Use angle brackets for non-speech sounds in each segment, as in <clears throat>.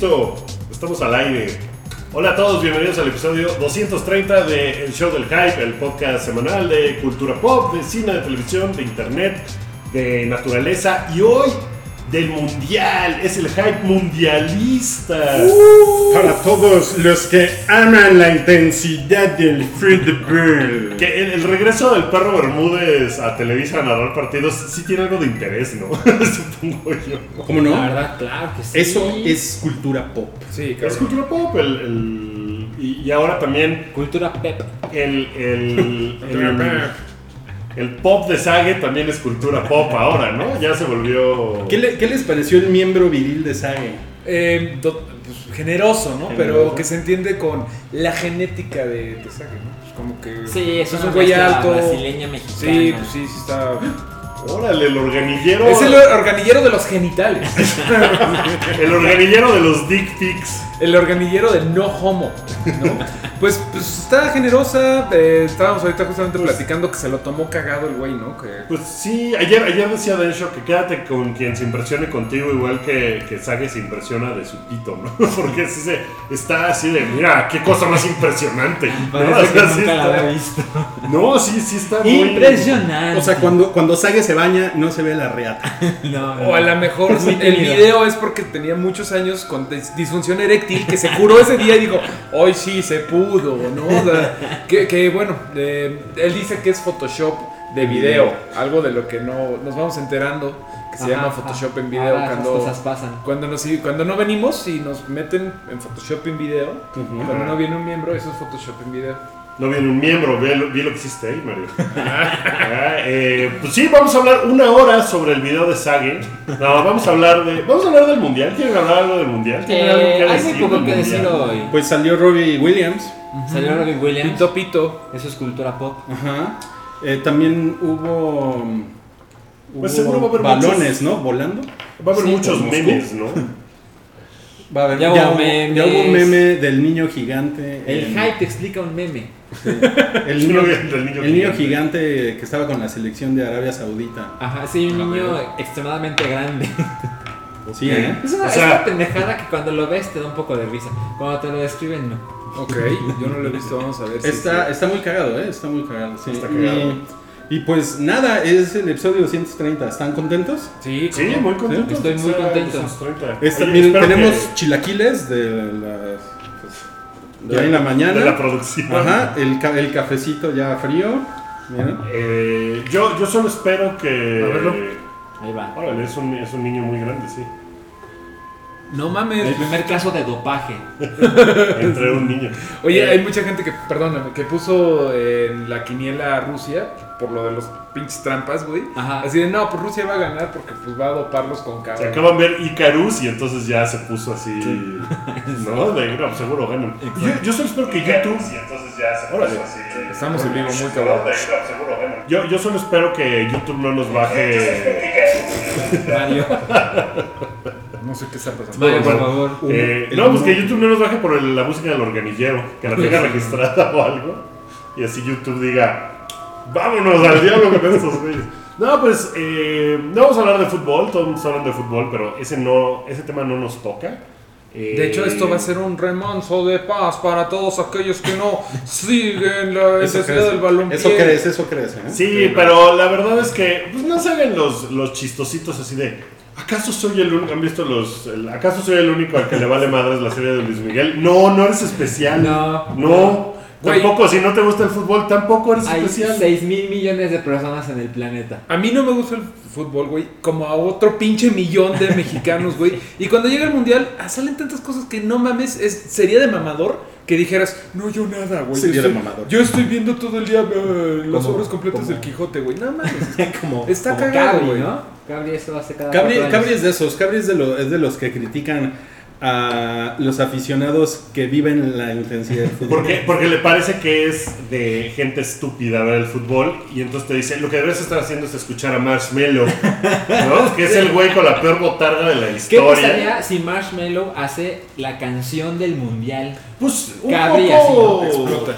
Listo, estamos al aire. Hola a todos, bienvenidos al episodio 230 de El Show del Hype, el podcast semanal de cultura pop, de cine, de televisión, de internet, de naturaleza y hoy del mundial. Es el hype mundialista. Para todos los que aman la intensidad del fútbol. Que el, el regreso del perro Bermúdez a Televisa a narrar partidos sí tiene algo de interés, ¿no? <laughs> Supongo yo. ¿Cómo no? La verdad, claro que sí. Eso es cultura pop. Sí, Es cultura pop, el, el- y, y ahora también Cultura pep. el, el, el, el pop de Sage también es cultura pop ahora, ¿no? Ya se volvió... ¿Qué, le- qué les pareció el miembro viril de Sage? Eh, do- pues, generoso, ¿no? Generoso. Pero que se entiende con la genética de, de Sage, ¿no? Pues como que. Sí, es es un güey alto. brasileña mexicana. Sí, pues sí, sí está. Órale, el organillero... Es el organillero de los genitales. <laughs> El organillero de los dick pics. el organillero de no homo, ¿no? Pues, pues está generosa. eh, estábamos ahorita justamente platicando que se lo tomó cagado el güey, ¿no? Que. Pues sí, ayer, ayer decía Densho que quédate con quien se impresione contigo igual que, que Sage se impresiona de su pito, ¿no? <laughs> Porque sí se, está así de, mira, qué cosa más impresionante. <laughs> ¿no? Parece que sea, sí nunca la está- había visto. No, sí, sí está muy... Impresionante. O sea, cuando, cuando Sage se baña, no se ve la reata. <laughs> No, no. O a lo mejor el video es porque tenía muchos años con dis- disfunción eréctil que se curó ese día y dijo, hoy sí se pudo, ¿no? O sea, que, que, bueno, eh, él dice que es Photoshop de video, algo de lo que no nos vamos enterando que se Ajá, llama ajá. Photoshop en video cuando cosas pasan. cuando nos cuando no venimos y nos meten en Photoshop en video, cuando no viene un miembro eso es Photoshop en video. No viene un miembro, vi lo, vi lo que hiciste ahí, Mario. Ah, eh, pues sí, vamos a hablar una hora sobre el video de Sage. No, vamos a hablar de... Vamos a hablar del Mundial. ¿Quieren hablar algo del Mundial? ¿Tienen algo Eh, que hay decir muy poco que decir hoy. Pues salió Robbie Williams. Salió Robin Williams. Pito pito. Eso es cultura pop. Ajá. Eh, también hubo. Pues hubo seguro va a haber balones, muchos- ¿no? Volando. Va a haber Sí, muchos memes, ¿no? Va a haber, Ya ya, hubo ya hubo un meme del niño gigante. El en- hype te explica un meme. <laughs> El niño, el niño gigante. gigante que estaba con la selección de Arabia Saudita. Ajá, sí, un A niño extremadamente grande. <laughs> Sí, ¿eh? Es una, O es sea- una pendejada que cuando lo ves te da un poco de risa. Cuando te lo describen, no. Ok, yo no lo he visto, vamos a ver. si- Está, está muy cagado, ¿eh? Está muy cagado. sí. Está cagado. Y, y pues nada, es el episodio 230. ¿Están contentos? Sí, Sí, muy contento. Estoy muy contento. 230. Esta- Oye, miren, tenemos que- chilaquiles de las. De ahí en la mañana. de la producción. Ajá, el, ca- el cafecito ya frío. Eh, yo, yo solo espero que. A verlo. Ahí va. Órale, es un, es un niño muy grande, sí. No El mames. primer caso de dopaje. <laughs> Entre un niño. Oye, Eh, hay mucha gente que, perdóname, que puso en la quiniela Rusia por lo de los pinches trampas, güey. Ajá. Así de, no, pues Rusia va a ganar porque pues va a doparlos con Se cabra. acaban de ver Icarus y entonces ya se puso así. <laughs> ¿No? De, no, seguro ganan. Yo, yo solo espero que YouTube. Órale. Estamos en vivo muy cabrón. Yo, yo solo espero que YouTube no nos baje. Mario. <laughs> No sé qué está pasando. Mario, por favor. Eh, no, pues que YouTube no nos baje por el- la música del organillero. Que la tenga registrada o algo. Y así YouTube diga. Vámonos al diablo con estos güeyes. No, pues eh, no vamos a hablar de fútbol, todos hablando de fútbol, pero ese no, ese tema no nos toca. Eh, De hecho, esto va a ser un remanso de paz para todos aquellos que no siguen la Eso necesidad del balón. eso crees, eso crees, ¿eh? Sí, pero la verdad es que pues, no hagan los, los chistositos así de. ¿Acaso soy el único? ¿Han visto los.? el- ¿Acaso soy el único al que le vale madres la serie de Luis Miguel? No, no eres especial. No. No. Güey. Tampoco, si no te gusta el fútbol, tampoco eres Hay especial. 6 mil millones de personas en el planeta. A mí no me gusta el fútbol, güey, como a otro pinche millón de mexicanos, güey. Y cuando llega el mundial, ah, salen tantas cosas que no mames, es, sería de mamador que dijeras, no, yo nada, güey. Sería yo estoy- mamador. Yo estoy viendo todo el día eh, las obras completas del Quijote, güey. No mames. <laughs> como, Está como cagado, Cabri, güey. ¿no? Cabri eso hace cada Cabri, cuatro años. Cabri es de esos, Cabri es de, lo- es de los que critican a los aficionados que viven la intensidad del fútbol. Porque, porque le parece que es de gente estúpida ver el fútbol y entonces te dice, lo que deberías estar haciendo es escuchar a Marshmello, ¿no? <laughs> Que es el güey con la peor botarga de la ¿Qué historia. pasaría si Marshmello hace la canción del mundial? Pues un Cabri poco... así, Explota.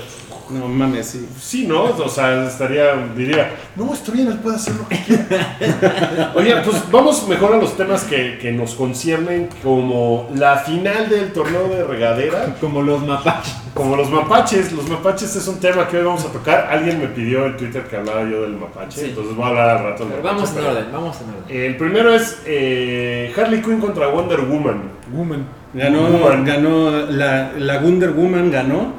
No mames, sí. Sí, ¿no? O sea, estaría, diría, no, está bien, él puede hacer lo que quiera. <laughs> Oye, pues vamos mejor a los temas que, que nos conciernen, como la final del torneo de regadera, Como los mapaches. como los mapaches. Los mapaches es un tema que hoy vamos a tocar. Alguien me pidió en Twitter que hablara yo del mapache, Sí. entonces voy a hablar al rato del Pero mapache, vamos en pero- orden, vamos en orden. El primero es eh, Harley Quinn contra Wonder Woman. Woman. Ganó, Woman. ganó la, la Wonder Woman ganó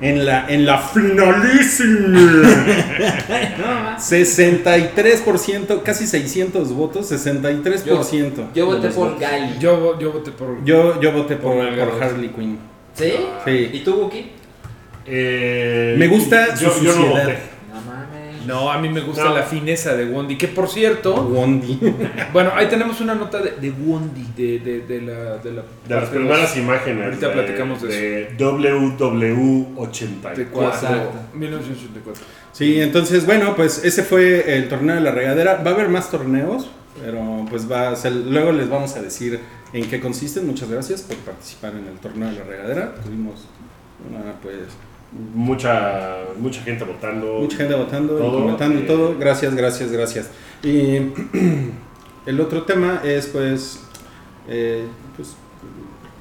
en la, en la finalísima. <laughs> No, 63%, casi 600 votos, 63%. Yo voté de los por. Gali. Yo, yo voté por. Yo, yo voté por, Por por. Harley Quinn. ¿Sí? Sí. ¿Y tú, Wookie? Eh, Me gusta yo, su yo no suciedad. voté. No. No, a mí me gusta No. la fineza de Wondi. Que por cierto, Wondi. <laughs> bueno, ahí tenemos una nota de, de Wondi, de, de, de la. De, la, De las primeras imágenes. Ahorita platicamos de de WW84. de cuatro- Exacto. 1984. Sí, entonces, bueno, pues ese fue el torneo de la regadera. Va a haber más torneos, pero pues va a ser- luego les vamos a decir en qué consisten. Muchas gracias por participar en el torneo de la regadera. Tuvimos una, pues, Mucha, mucha gente votando. mucha gente votando Todo, y comentando y todo. Gracias, gracias, gracias. Y <clears throat> el otro tema es, pues, eh, pues,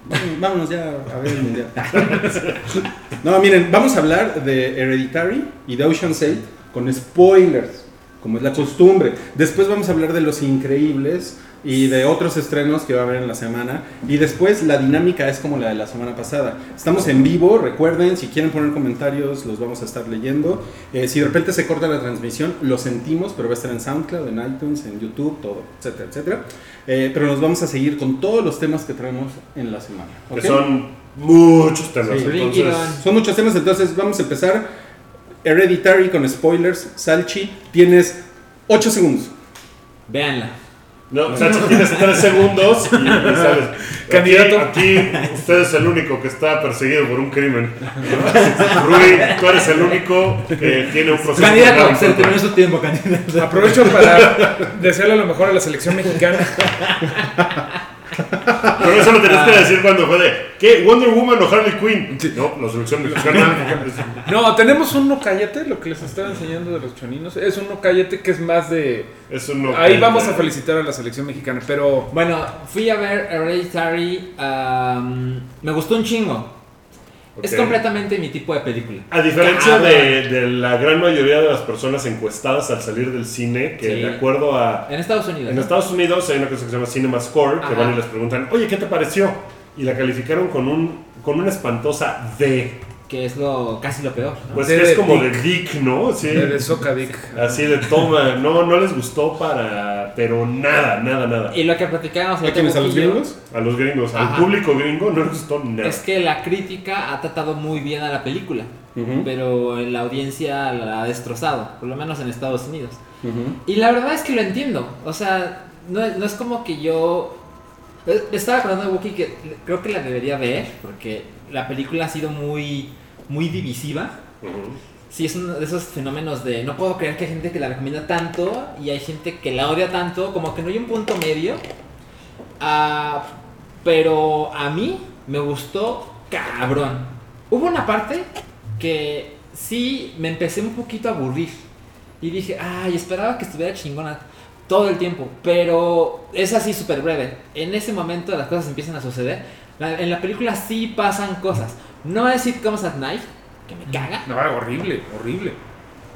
vámonos- vámonos ya a ver el mundial. <laughs> no, miren, vamos a hablar de Hereditary y de Ocean's 8 con spoilers, como es la costumbre. Después vamos a hablar de Los Increíbles y de otros estrenos que va a haber en la semana. Y después la dinámica es como la de la semana pasada. Estamos en vivo, recuerden, si quieren poner comentarios los vamos a estar leyendo. Eh, si de repente se corta la transmisión, lo sentimos, pero va a estar en SoundCloud, en iTunes, en YouTube, todo, etcétera, etcétera. Eh, pero nos vamos a seguir con todos los temas que traemos en la semana. Que ¿ok? son muchos temas. Sí. Entonces, Son muchos temas, entonces vamos a empezar. Hereditary con spoilers. Salchi, tienes 8 segundos. Véanla. No, Sachi, tienes tres segundos y, y sabes. <laughs> Candidato. Aquí, aquí usted es el único que está perseguido por un crimen. Rui, tú eres el único que tiene un proceso. Candidato, se terminó su tiempo, candidato. Aprovecho para desearle lo mejor a la selección mexicana. Pero eso lo tenías que decir cuando fue de ¿Qué? ¿Wonder Woman o Harley Quinn? No, la selección mexicana. <laughs> No, tenemos un no cállate, lo que les estaba enseñando de los choninos. Es un no cállate que es más de. Es un no- Ahí vamos a felicitar a la selección mexicana, pero. Bueno, fui a ver Hereditary. am, me gustó un chingo. Es Ok. completamente mi tipo de película. A diferencia de, de la gran mayoría de las personas encuestadas al salir del cine, que Sí. de acuerdo a... En Estados Unidos. En ¿no? Estados Unidos hay una cosa que se llama Cinema Score, que Ajá. van y les preguntan, oye, ¿qué te pareció? Y la calificaron con, un, con una espantosa D. Que es lo casi lo peor. ¿no? Pues es como de Dick, ¿no? Sí. De, Socadic. Así de toma, no, no les gustó para... Pero nada, nada, nada. Y lo que platicábamos ¿A quiénes? ¿A los gringos? A los gringos, al público gringo no les gustó nada. Es que la crítica ha tratado muy bien a la película. Ujú, Pero la audiencia la ha destrozado. Por lo menos en Estados Unidos. Y la verdad es que lo entiendo. O sea, no, no es como que yo. Eh, Estaba acordando de Wookiee que creo que la debería ver. Porque la película ha sido muy, muy divisiva. Ujú. Sí, es uno de esos fenómenos de no puedo creer que hay gente que la recomienda tanto y hay gente que la odia tanto, como que no hay un punto medio. Ah, pero a mí me gustó cabrón. Hubo una parte que sí me empecé un poquito a aburrir y dije, ay, esperaba que estuviera chingona todo el tiempo, pero es así súper breve. En ese momento las cosas empiezan a suceder. La- en la película sí pasan cosas. No es Sitcoms at Night, que me caga. No, horrible, horrible.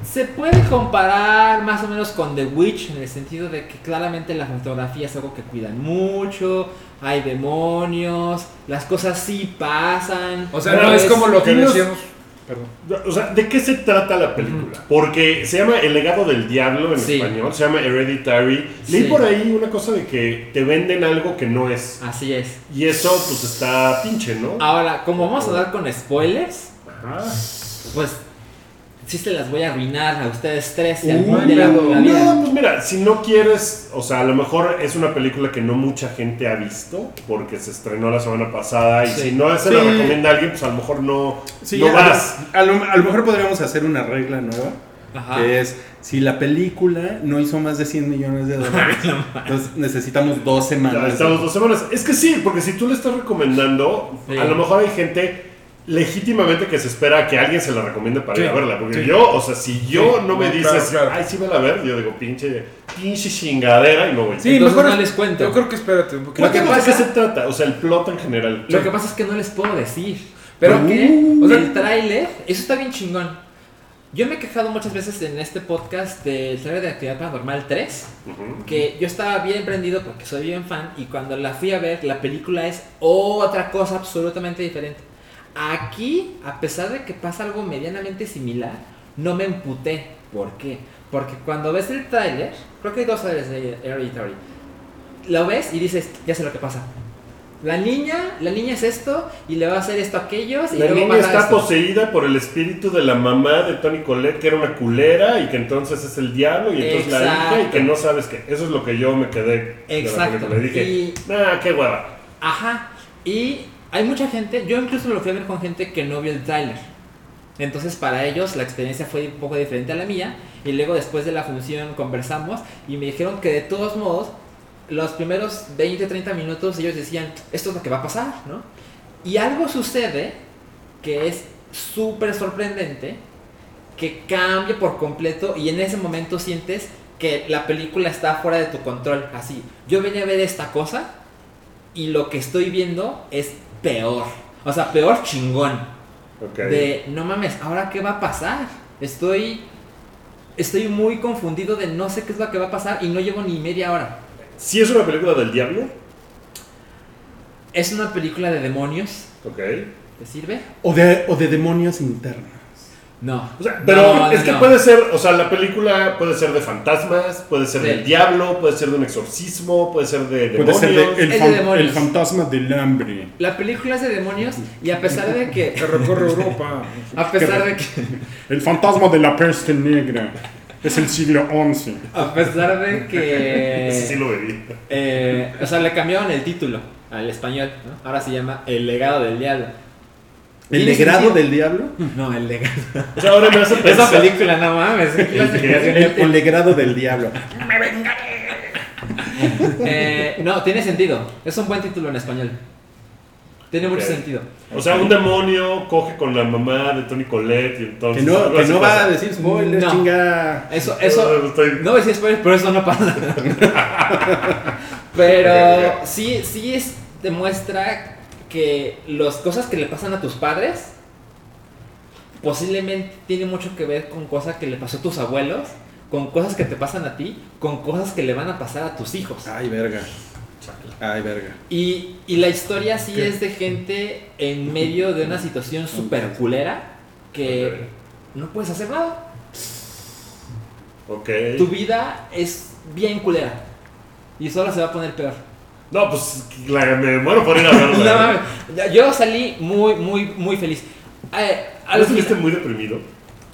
Se puede comparar más o menos con The Witch en el sentido de que claramente la fotografía es algo que cuidan mucho, hay demonios, las cosas sí pasan. O sea, no es es- como lo que decíamos. Perdón. O sea, ¿de qué se trata la película? Porque se llama El legado del diablo en Sí. español, se llama Hereditary. Leí Sí. por ahí una cosa de que te venden algo que no es. Así es. Y eso pues está pinche, ¿no? Ahora, como vamos a dar con spoilers, Ajá. pues sí se las voy a arruinar a ustedes tres y al Uh, mundo de la, no, la vida. No, pues mira, si no quieres, o sea, a lo mejor es una película que no mucha gente ha visto porque se estrenó la semana pasada y Sí. si no se la Sí. recomienda a alguien, pues a lo mejor no, Sí, no vas. a lo, a lo mejor podríamos hacer una regla nueva. Ajá. Que es, si la película no hizo más de 100 millones de dólares, <laughs> entonces necesitamos dos Ya, semanas. estamos dos semanas. Es que sí, porque si tú le estás recomendando, Sí. a lo mejor hay gente legítimamente que se espera que alguien se la recomiende para Sí, ir a verla. Porque sí. yo, o sea, si yo Sí, no me dices, claro, claro. ay, sí, vela a ver, yo digo, pinche, pinche chingadera y no voy. Sí, Entonces mejor no les cuento. Yo creo que espérate un poquito. Lo que Cuéntanos de qué pasa- se trata, o sea, el plot en general. Lo que pasa es que no les puedo decir. Pero- Porque o sea- el tráiler, eso está bien chingón. Yo me he quejado muchas veces en este podcast del tráiler de Actividad Paranormal 3, Ujú. que yo estaba bien prendido porque soy bien fan y cuando la fui a ver, la película es otra cosa absolutamente diferente. Aquí, a pesar de que pasa algo medianamente similar, no me emputé. ¿Por qué? Porque cuando ves el tráiler, creo que hay dos trailers de Hereditary, lo ves y dices, ya sé lo que pasa. La niña, la niña es esto y le va a hacer esto a aquellos y La luego niña pasa está esto. poseída por el espíritu de la mamá de Tony Colette, que era una culera y que entonces es el diablo y entonces la hija y Exacto. que no sabes qué. Eso es lo que yo me quedé Exacto. Y dije, Y- nah, qué hueva. Ajá. Y hay mucha gente, yo incluso lo fui a ver con gente que no vio el tráiler. Entonces para ellos la experiencia fue un poco diferente a la mía. Y luego después de la función conversamos y me dijeron que de todos modos, los primeros 20, 30 minutos ellos decían, esto es lo que va a pasar, ¿no? Y algo sucede que es súper sorprendente, que cambia por completo y en ese momento sientes que la película está fuera de tu control. Así, yo venía a ver esta cosa y lo que estoy viendo es peor. O sea, peor chingón. Ok. De, no mames, ¿ahora qué va a pasar? Estoy... Estoy muy confundido de no sé qué es lo que va a pasar y no llevo ni media hora. Si es una película del diablo, Es una película de demonios. ok. ¿Te sirve? O de, o de demonios internos. No. O sea, pero No, es no, que no. puede ser, o sea, la película puede ser de fantasmas, puede ser Sí. del diablo, puede ser de un exorcismo, puede ser de Puede demonios. ser de el, Es de fan- demonios. el fantasma del hambre. La película es de demonios y a pesar de que... Que <laughs> recorre Europa. A pesar de que... El fantasma de la peste negra. Es el siglo XI. A pesar de <laughs> Ese que... sí lo verí. eh, o sea, le cambiaron el título al español, ¿no? Ahora se llama El legado del diablo. ¿El ¿Tiene degrado sentido? del diablo? No, el legado. O sea, ahora me hace <laughs> Esa pensar. película, no mames. ¿qué clase de creación El, degrado del diablo. <laughs> Eh, no, tiene sentido. Es un buen título en español. Tiene mucho sentido. O sea, un demonio coge con la mamá de Tony Colette y entonces. Que no, que va a decir spoilers, No. chinga. Eso, eso. No, estoy- No a decir spoilers, pero eso no pasa. <laughs> Pero sí, sí es, demuestra que las cosas que le pasan a tus padres posiblemente tiene mucho que ver con cosas que le pasó a tus abuelos, con cosas que te pasan a ti, con cosas que le van a pasar a tus hijos. Ay, verga. Ay, verga. Y, y la historia sí es de gente en medio de una situación súper culera que no puedes hacer nada. Ok. Tu vida es bien culera. Y solo se va a poner peor. No, pues la- me muero por ir a verla. <laughs> No. Ya- Yo salí muy, muy, muy feliz. Eh, ¿No estuviste muy deprimido?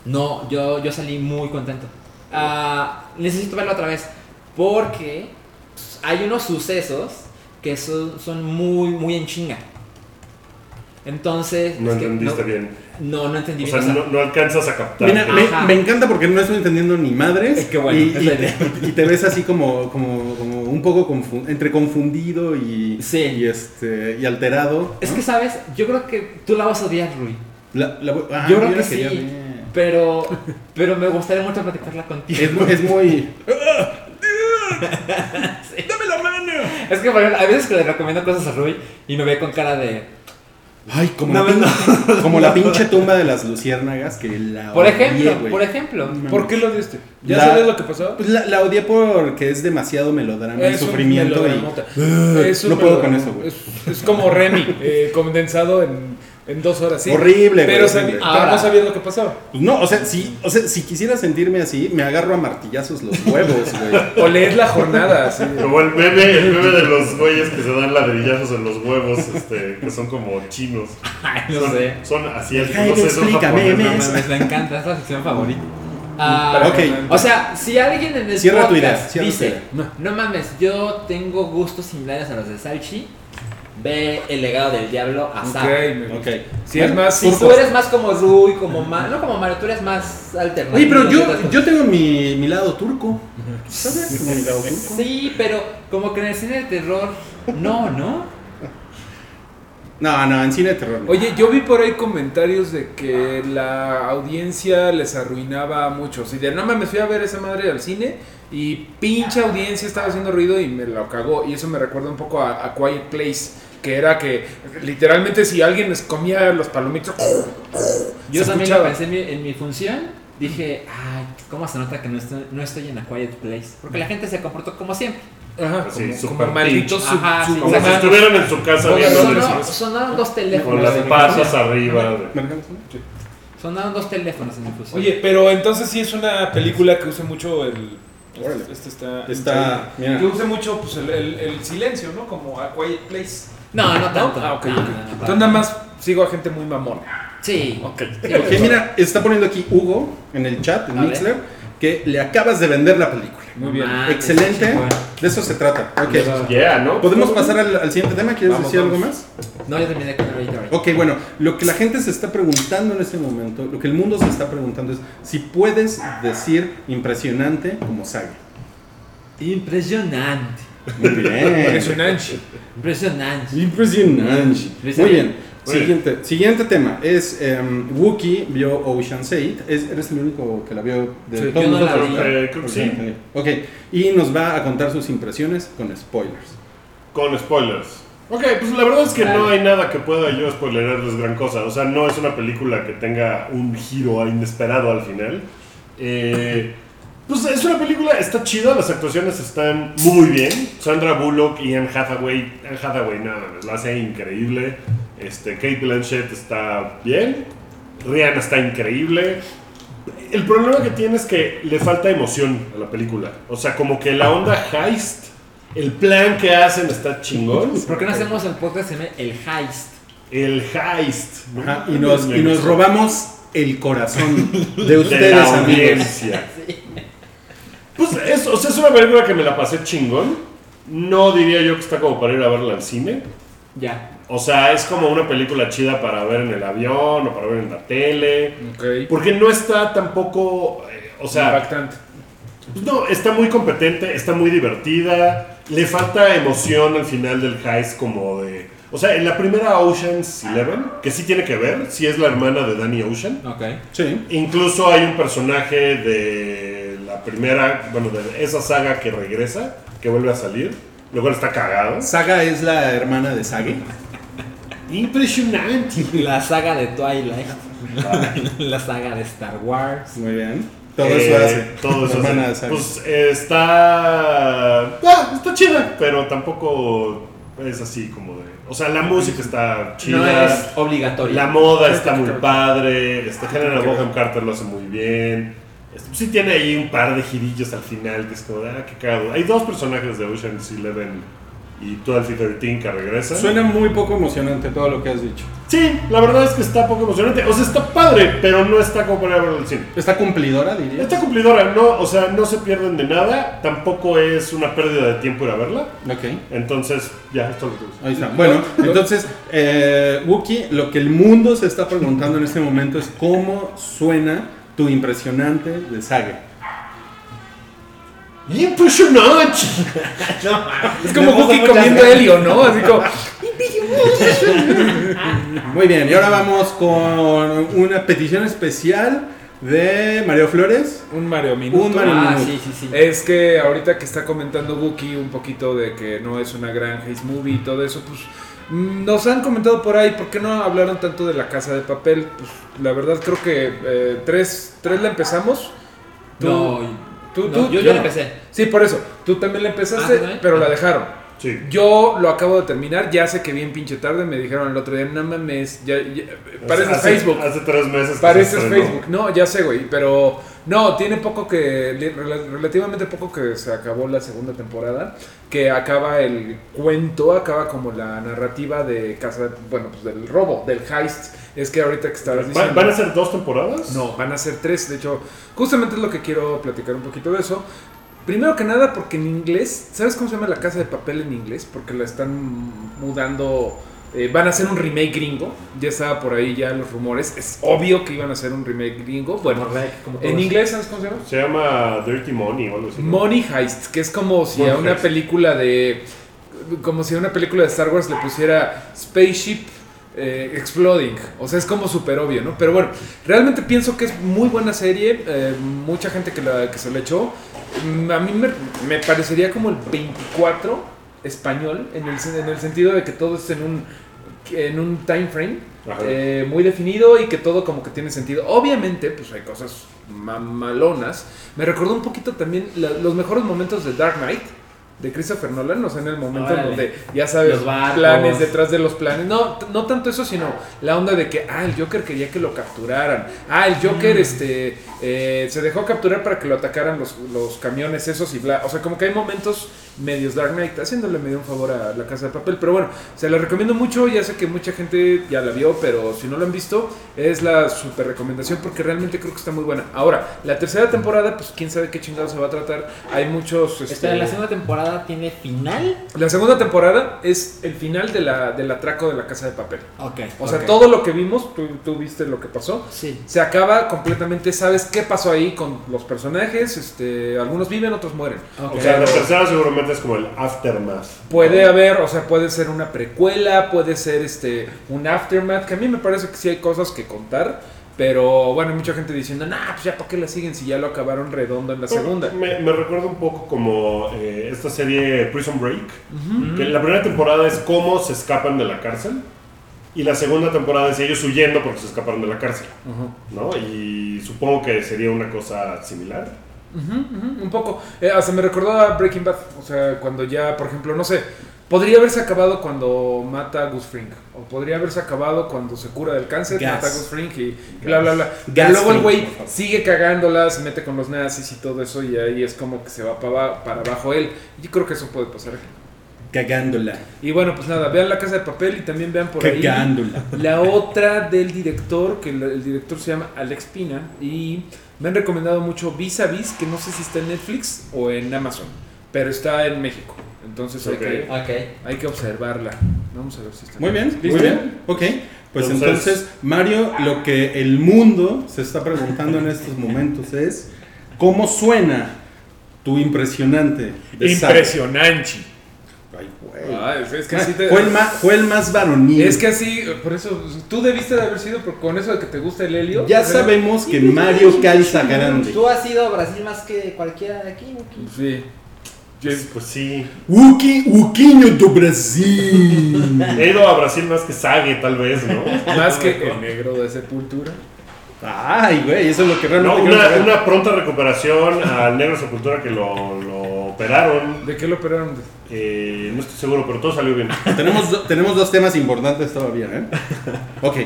No, yo, yo salí muy contento. Ah, necesito verlo otra vez. Porque hay unos sucesos que son, son muy, muy en chinga. Entonces. No es que entendiste no- bien. No, no entendí O bien. sea, o sea, no, no alcanzas a captar. Mira, me, encanta porque no estoy entendiendo ni madres. Eh, qué bueno, y, es y- la idea. y te ves así como, como, como un poco entre confundido y, Sí. y, este, y alterado. Es ¿no? que, ¿sabes? Yo creo que tú la vas a odiar, Rui. La- la ah, Yo creo que quería sí. Pero, pero me gustaría mucho platicarla contigo. Es, mu- es muy. <laughs> ¡Dame la mano! Es que, por ejemplo, hay veces que le recomiendo cosas a Rui y me ve con cara de. Ay, como, No, la, no. pinche, como la pinche <laughs> tumba de las luciérnagas que la Por odié, ejemplo, por ejemplo. ¿Por qué lo diste? ¿Ya La- sabías lo que pasó? Pues la, la odié porque es demasiado melodrama y Es sufrimiento. y-. Es un no puedo con eso, güey. Es, es como Remy, eh, condensado en En dos horas, sí. Horrible, güey, Pero, horrible. sabi- pero Ahora- no sabías lo que pasaba. Pues no, o sea, si, o sea, si quisiera sentirme así, me agarro a martillazos los huevos, güey. <laughs> O lees la jornada, así. Como el meme, el meme de los güeyes que se dan ladrillazos en los huevos, este, que son como chinos. <laughs> Ay, no son, sé. son asiáticos, no sé, son japoneses. No me encanta, es la sección favorita. Ah, Ok. O sea, si alguien en el Cierra tu podcast idea, cierra tu dice, idea. No. no mames, yo tengo gustos similares a los de Salchi, ve el legado del diablo a Ok, me Ok. gusta. Si es más Si tú eres más como Rui, como Mario, no como Mario, tú eres más alternativo. Oye, pero yo, yo tengo mi, mi lado turco. ¿Sabes? <laughs> Mi lado turco. Sí, pero como que en el cine de terror, no, ¿no? No, no, en cine de terror. no. Oye, yo vi por ahí comentarios de que la audiencia les arruinaba mucho. O sea, de no mames, fui a ver esa madre al cine y pinche audiencia estaba haciendo ruido y me lo cagó. Y eso me recuerda un poco a, a Quiet Place, que era que literalmente si alguien les comía los palomitos, Yo también escuchaba. lo pensé en mi, en mi función. Dije, ay, ¿cómo se nota que no estoy, no estoy en a quiet place? Porque la gente se comportó como siempre. Ajá, Así, como, super como malditos pinche. Ajá, sub- sí, Como si estuvieran en su casa viendo Sonó- sonaron dos teléfonos. con las función. arriba. Sí. Sonaron dos teléfonos en mi función. Oye, pero entonces sí es una película que usa mucho el... Órale. Este está... Está, mira. Que use mucho pues, el, el- el silencio, ¿no? Como a Quiet Place. no, no tanto. Ah, ok, No, ok. no, no, Entonces nada más sigo a gente muy mamona. Sí. Ok. Sí, Ok, mira, está poniendo aquí Hugo en el chat, en A ver. Mixler, que le acabas de vender la película. Muy bien. Ah, Excelente, de eso se trata. Ok, Yeah, ¿no? ¿podemos pasar al, al siguiente tema? ¿Quieres Vamos, decir vamos. algo más? No, yo terminé con el Ok, bueno, lo que la gente se está preguntando en este momento, lo que el mundo se está preguntando es si puedes decir impresionante como Saga. Impresionante. Muy bien. Impresionante. Impresionante. Impresionante. Muy bien. Siguiente, siguiente tema es um, Wookie vio Ocean's 8. Es, eres el único que la vio de Sí, todos no nosotros. Eh, creo que sí. Ok, y nos va a contar sus impresiones con spoilers. Con spoilers. Ok, pues la verdad es que no hay nada que pueda yo spoilerarles gran cosa. O sea, no es una película que tenga un giro inesperado al final. Eh, <laughs> pues es una película, está chida, las actuaciones están muy bien. Sandra Bullock y Anne Hathaway, Anne Hathaway nada, más, la hace increíble. Este, Kate Blanchett está bien. Rihanna está increíble. El problema que tiene es que le falta emoción a la película. O sea, como que la onda heist, el plan que hacen está chingón. <laughs> ¿Por qué no hacemos el podcast llama El Heist? El heist. ¿no? Ajá, y, nos, y nos robamos el corazón <laughs> de de ustedes, la amigos. audiencia. <laughs> Pues es, o sea, es una película que me la pasé chingón. No diría yo que está como para ir a verla al cine. Ya. O sea, es como una película chida para ver en el avión o para ver en la tele. Ok. Porque no está tampoco. eh, o sea, Impactante. No, está muy competente, está muy divertida. Le falta emoción al final del heist, como de. O sea, en la primera Ocean's Eleven, que sí tiene que ver, sí es la hermana de Danny Ocean. Ok. Sí. Incluso hay un personaje de la primera, bueno, de esa saga que regresa, que vuelve a salir. Lo cual está cagado. Saga es la hermana de Sage. Impresionante. <laughs> La saga de Twilight. <laughs> la saga de Star Wars. Muy bien. Todo Eh, eso hace. Todo eso hace. Pues está. ah, está chida, pero tampoco es así como de. O sea, la música está chida. No es obligatorio. La moda está muy padre. Este, Helena Bonham Carter lo hace muy bien. Este, pues sí tiene ahí un par de girillos al final que es como de, ah, qué cagado. Hay dos personajes de Ocean's Eleven y 12 y 13 que regresan. Suena muy poco emocionante todo lo que has dicho. Sí, la verdad es que está poco emocionante. O sea, está padre, pero no está como para verlo al cine. ¿Está cumplidora, diría? Está cumplidora, no, o sea, no se pierden de nada. Tampoco es una pérdida de tiempo ir a verla. Ok. Entonces, ya, esto es lo que gusta. Ahí está. Bueno, entonces, eh, Wookie, lo que el mundo se está preguntando en este momento es cómo suena tu impresionante de Sage. ¡Impresionante! Es como Cookie comiendo helio, ¿no? Así como. Muy bien, y ahora vamos con una petición especial de Mario Flores. Un Mario Minuto. Un Mario Ah, Minuto. sí, sí, sí. Es que ahorita que está comentando Wookie un poquito de que no es una gran Haze Movie y todo eso, pues mm, nos han comentado por ahí, ¿por qué no hablaron tanto de la casa de papel? Pues la verdad creo que eh, tres, tres la empezamos. Tú- No, tú- no, tú- yo, yo la empecé. Sí, por eso. Tú también la empezaste, Ah, pero la dejaron. Sí. Yo lo acabo de terminar, ya sé que bien pinche tarde, me dijeron el otro día, no mames, ya, ya- pareces Hace- Facebook. Hace tres meses. que se Pareces. Facebook. No, ya sé, güey, pero no, tiene poco que, relativamente poco que se acabó la segunda temporada, que acaba el cuento, acaba como la narrativa de casa, bueno, pues del robo, del heist. Es que ahorita que estabas ¿Va- diciendo... ¿Van a ser dos temporadas? No, van a ser tres. De hecho, justamente es lo que quiero platicar un poquito de eso. Primero que nada, porque en inglés, ¿sabes cómo se llama la casa de papel en inglés? Porque la están mudando. eh, van a hacer un remake gringo. Ya estaba por ahí ya los rumores. Es obvio que iban a hacer un remake gringo. Bueno, Como Rec, como todos. en inglés, ¿sabes cómo se llama? Se llama Dirty Money o algo así. Money Heist, que es como si Money a una Heist. película de. Como si a una película de Star Wars le pusiera Spaceship eh, Exploding. O sea, es como súper obvio, ¿no? Pero bueno, realmente pienso que es muy buena serie. eh, mucha gente que, la, que se la echó. Mm, A mí me, me parecería como el 24 español, en el, sen- en el sentido de que todo es en un, en un time frame eh, muy definido y que todo como que tiene sentido. Obviamente, pues hay cosas mamalonas. Me recordó un poquito también la- los mejores momentos de Dark Knight. De Christopher Nolan, o sea, en el momento en Órale. donde, ya sabes, planes detrás de los planes. No, no tanto eso, sino la onda de que, ah, el Joker quería que lo capturaran. Ah, el Joker, este, eh, se dejó capturar para que lo atacaran los, los camiones esos y bla. O sea, como que hay momentos medios Dark Knight, haciéndole medio un favor a la casa de papel. Pero bueno, se la recomiendo mucho. Ya sé que mucha gente ya la vio, pero si no lo han visto, es la super recomendación porque realmente creo que está muy buena. Ahora, la tercera temporada, pues quién sabe qué chingado se va a tratar. Hay muchos. este, ¿la segunda temporada tiene final? la segunda temporada es el final de la, del atraco de la casa de papel. Ok. O sea, todo lo que vimos, tú, tú viste lo que pasó, Sí. se acaba completamente, sabes qué pasó ahí con los personajes, este, algunos viven, otros mueren. Ok. O sea, la tercera seguramente es como el aftermath. Puede haber, o sea, puede ser una precuela, puede ser este un aftermath, que a mí me parece que sí hay cosas que contar, pero bueno, hay mucha gente diciendo, nah, pues ya para qué la siguen si ya lo acabaron redondo en la segunda. Me, me recuerda un poco como eh, esta serie Prison Break. Que la primera temporada es cómo se escapan de la cárcel. Y la segunda temporada es ellos huyendo porque se escaparon de la cárcel. ¿No? Y supongo que sería una cosa similar. Ujú, ujú, un poco. Eh, hasta me recordó a Breaking Bad. O sea, cuando ya, por ejemplo, no sé, podría haberse acabado cuando mata a Gus Fring. O podría haberse acabado cuando se cura del cáncer, Gas. mata a Gus Fring y bla, bla, bla. Gas luego el güey sigue cagándola, se mete con los nazis y todo eso. Y ahí es como que se va para, para abajo él. Yo creo que eso puede pasar aquí. Cagándola. Y bueno, pues nada, vean La Casa de Papel y también vean por ahí. La otra del director, que el, el director se llama Alex Pina y me han recomendado mucho Vis a Vis, que no sé si está en Netflix o en Amazon, pero está en México. Entonces hay, que, hay que observarla. Vamos a ver si está. Muy bien, ¿Listo? muy bien. Ok, pues Entonces- entonces, Mario, lo que el mundo se está preguntando en estos momentos es, ¿cómo suena tu impresionante? de? Impresionante. Ah, es, es que así te- fue, el más, fue el más varonil. Es que así, por eso, tú debiste de haber sido por- con eso de que te gusta el helio. ya sabemos que Mario calza grande. Tú has ido a Brasil más que cualquiera de aquí, Wookie. Sí. Pues, pues sí. Uki, Uquinho do Brasil. <laughs> He ido a Brasil más que Sague, tal vez, ¿no? más que el negro de sepultura. Ay, güey, eso es lo que No, realmente quiero una, una pronta recuperación al negro Sepultura que lo, lo operaron. ¿De qué lo operaron? Eh, no estoy seguro, pero todo salió bien. <laughs> Tenemos, do- tenemos dos temas importantes todavía, ¿eh? Ok.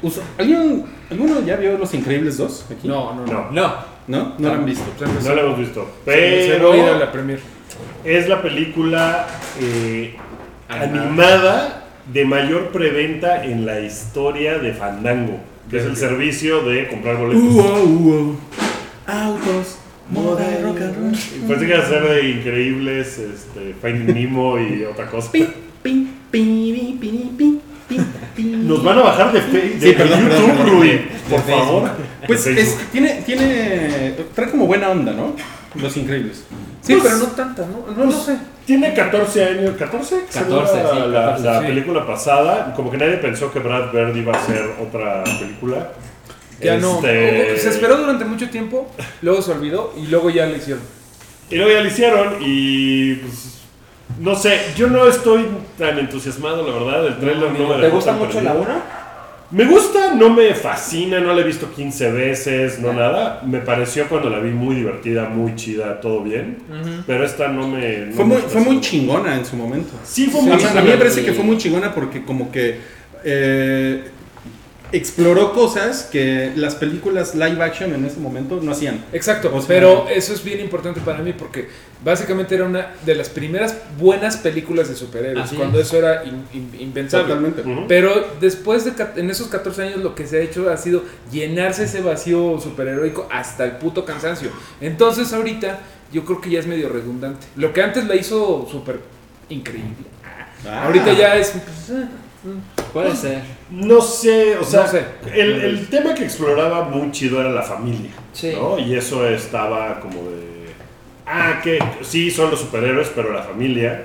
Uso- ¿Alguien, ¿Alguno ya vio Los Increíbles 2 aquí? No, no, no. No, No. ¿No? No lo han visto. Se no lo hemos visto. se Pero a la premier. es la película eh, Animada. de mayor preventa en la historia de Fandango, que es el servicio de comprar boletos. Uo, uo. Autos, moda y rock and roll. Pensé que ser de increíbles, este, Finding Nemo y otra cosa. Pin, pin, pin, pin, pin, pin, pin, pin. Nos van a bajar de, fe- de, Sí, perdón, de perdón, YouTube, perdón. Rui, por favor. Pues es, Facebook. tiene, tiene, trae como buena onda, ¿no? Los Increíbles. Sí, Pues- pero no tanta, ¿no? No lo sé. Tiene 14 años, 14, según 14, la, sí, la- 14, la sí. película pasada. Como que nadie pensó que Brad Bird iba a hacer otra película. Ya no. Este, Se esperó durante mucho tiempo, luego se olvidó y luego ya lo hicieron. Y luego ya lo hicieron y pues, no sé, yo no estoy tan entusiasmado, la verdad. El trailer no me ¿Te gusta mucho la prendido. 1? Me gusta, no me fascina, no la he visto 15 veces, no nada. Me pareció cuando la vi muy divertida, muy chida, todo bien. Pero esta no me. no Fue me muy, fue muy chingona en su momento. Sí, fue A muy mí- a, chingona. mí me parece que fue muy chingona porque como que eh, exploró cosas que las películas live action en ese momento no hacían. Exacto, O sea- pero eso es bien importante para mí porque básicamente era una de las primeras buenas películas de superhéroes, cuando es. eso era in- in- impensable. Totalmente. Pero después de en esos 14 años lo que se ha hecho ha sido llenarse ese vacío superheroico hasta el puto cansancio. Entonces ahorita yo creo que ya es medio redundante. Lo que antes la hizo súper increíble. Ah. Ahorita ya es... pues, eh, Puede ser. No sé, o sea, No sé. El, el tema que exploraba muy chido era la familia. Sí. ¿no? Y eso estaba como de. Ah, que sí, son los superhéroes, pero la familia.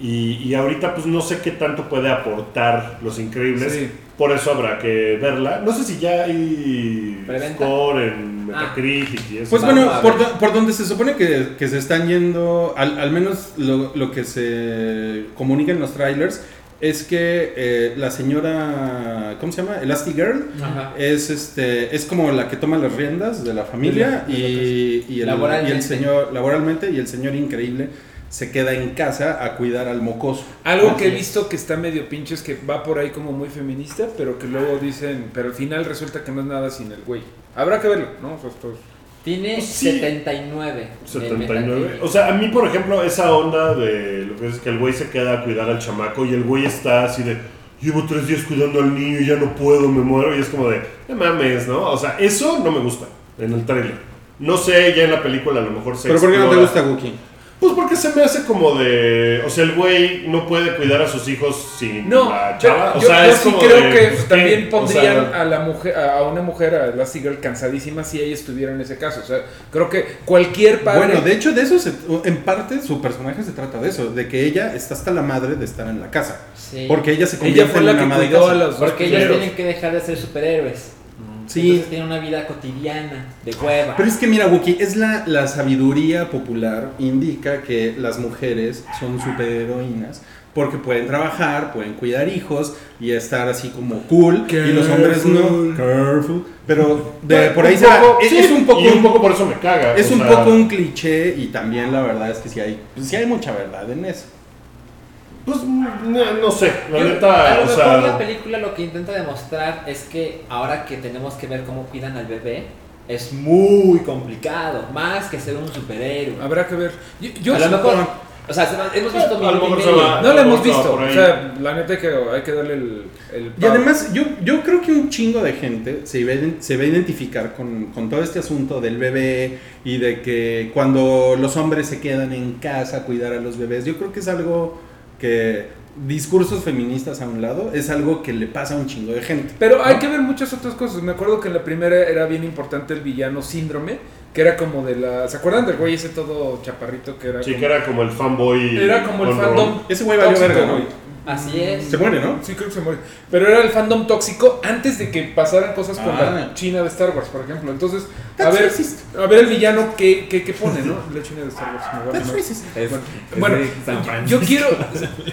Y, y ahorita, pues no sé qué tanto puede aportar Los Increíbles. Sí. Por eso habrá que verla. No sé si ya hay Preventa. score en Metacritic y eso. Pues Vamos bueno, por, por donde se supone que, que se están yendo, al, al menos lo, lo que se comunica en los trailers, es que eh, la señora, ¿cómo se llama? Elastigirl, Ajá. es este es como la que toma las riendas de la familia y, y el, Laboralmente. y el señor laboralmente y el señor increíble se queda en casa a cuidar al mocoso. Algo Así que he visto que está medio pinche es que va por ahí como muy feminista, pero que luego dicen, pero al final resulta que no es nada sin el güey. Habrá que verlo, ¿no? O sea, esto es- Tiene Pues sí. 79. en 79. Metacritic. O sea, a mí, por ejemplo, esa onda de lo que es que el güey se queda a cuidar al chamaco y el güey está así de. Llevo tres días cuidando al niño y ya no puedo, me muero. Y es como de, no mames, ¿no? O sea, eso no me gusta en el trailer. No sé, ya en la película a lo mejor se Pero ¿por qué no te gusta Wookie? Pues porque se me hace como de. O sea, el güey no puede cuidar a sus hijos sin No, la chava. O yo, sea, yo es sí como creo de, que pues, ¿qué? también O pondrían sea, a la mujer, a una mujer, a Elastigirl cansadísima si ella estuviera en ese caso. O sea, creo que cualquier padre. Bueno, de hecho de eso, se- en parte su personaje se trata de eso, de que ella está hasta la madre de estar en la casa. Sí. Porque ella se convierte ella fue en la una que ama de cuidó casa. a los Porque ellos tienen que dejar de ser superhéroes. Sí. Entonces tienen una vida cotidiana, de hueva. Pero es que mira, Wookie, es la, la sabiduría popular indica que las mujeres son superheroínas porque pueden trabajar, pueden cuidar hijos y estar así como cool y los hombres no. Careful. Pero de, por ahí se poco- Es, sí, es un poco y un poco por eso me caga. es un sea, poco un cliché y también la verdad es que sí hay pues sí hay mucha verdad en eso. Pues no, no sé, la Yo- a neta, lo o mejor sea. la película lo que intenta demostrar es que ahora que tenemos que ver cómo cuidan al bebé, es muy complicado, más que ser un superhéroe. Habrá que ver. Yo, yo a lo mejor, o sea, se va- hemos visto A lo mil medio. va. no la hemos a visto. O sea, la neta que hay que darle el. el Y además, yo, yo creo que un chingo de gente se va, a se va a identificar con, con todo este asunto del bebé y de que cuando los hombres se quedan en casa a cuidar a los bebés, yo creo que es algo que, discursos feministas a un lado, es algo que le pasa a un chingo de gente. Pero hay que ver muchas otras cosas. Me acuerdo que en la primera era bien importante el villano síndrome, que era como de la. ¿Se acuerdan del güey ese todo chaparrito que era? Sí, como, que era como el fanboy. era como el fandom. Ese güey valió verga, ¿no? Así es. Se muere, ¿no? Sí, creo que se muere. Pero era el fandom tóxico antes de que pasaran cosas con Ah. la China de Star Wars, por ejemplo. Entonces, a That's ver, racist. a ver el villano que, que, que pone, ¿no? La China de Star Wars. me va a That's poner. racist. Es- Bueno, es San yo quiero,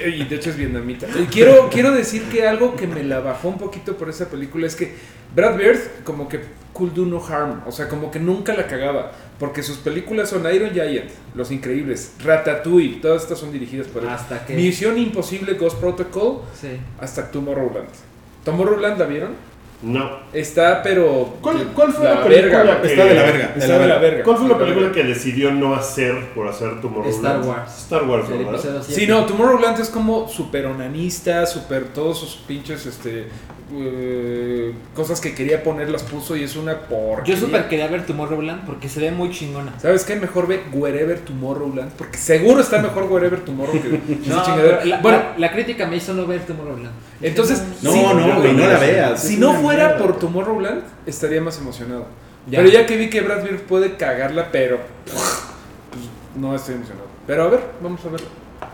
y de hecho es vietnamita, quiero, quiero decir que algo que me la bajó un poquito por esa película es que Brad Bird como que could do no harm, o sea, como que nunca la cagaba, porque sus películas son Iron Giant, Los Increíbles, Ratatouille, todas estas son dirigidas por él. Hasta que. Misión Imposible Ghost Protocol, Sí. hasta Tomorrowland. ¿Tomorrowland la vieron? No. Está, pero... ¿Cuál- cuál fue la película verga, que- Está de la verga. Está de la verga. ¿Cuál fue la película que decidió no hacer por hacer Tomorrowland? Star Wars. Star Wars, ¿verdad? Sí, no, Tomorrowland es como super onanista, super todos sus pinches, este, eh, cosas que quería poner las puso y es una porquería. Yo super quería ver Tomorrowland porque se ve muy chingona. ¿Sabes qué? Mejor ve Wherever Tomorrowland, porque seguro está mejor Wherever Tomorrow que <laughs> esa No, chingadera. pero la, bueno, la- la crítica me hizo no ver Tomorrowland. Entonces, No, si, no, güey, no la veas. si no fuera mierda. por Tomorrowland, estaría más emocionado. Ya. Pero ya que vi que Brad Pitt puede cagarla, pero pues, no estoy emocionado. Pero a ver, vamos a ver.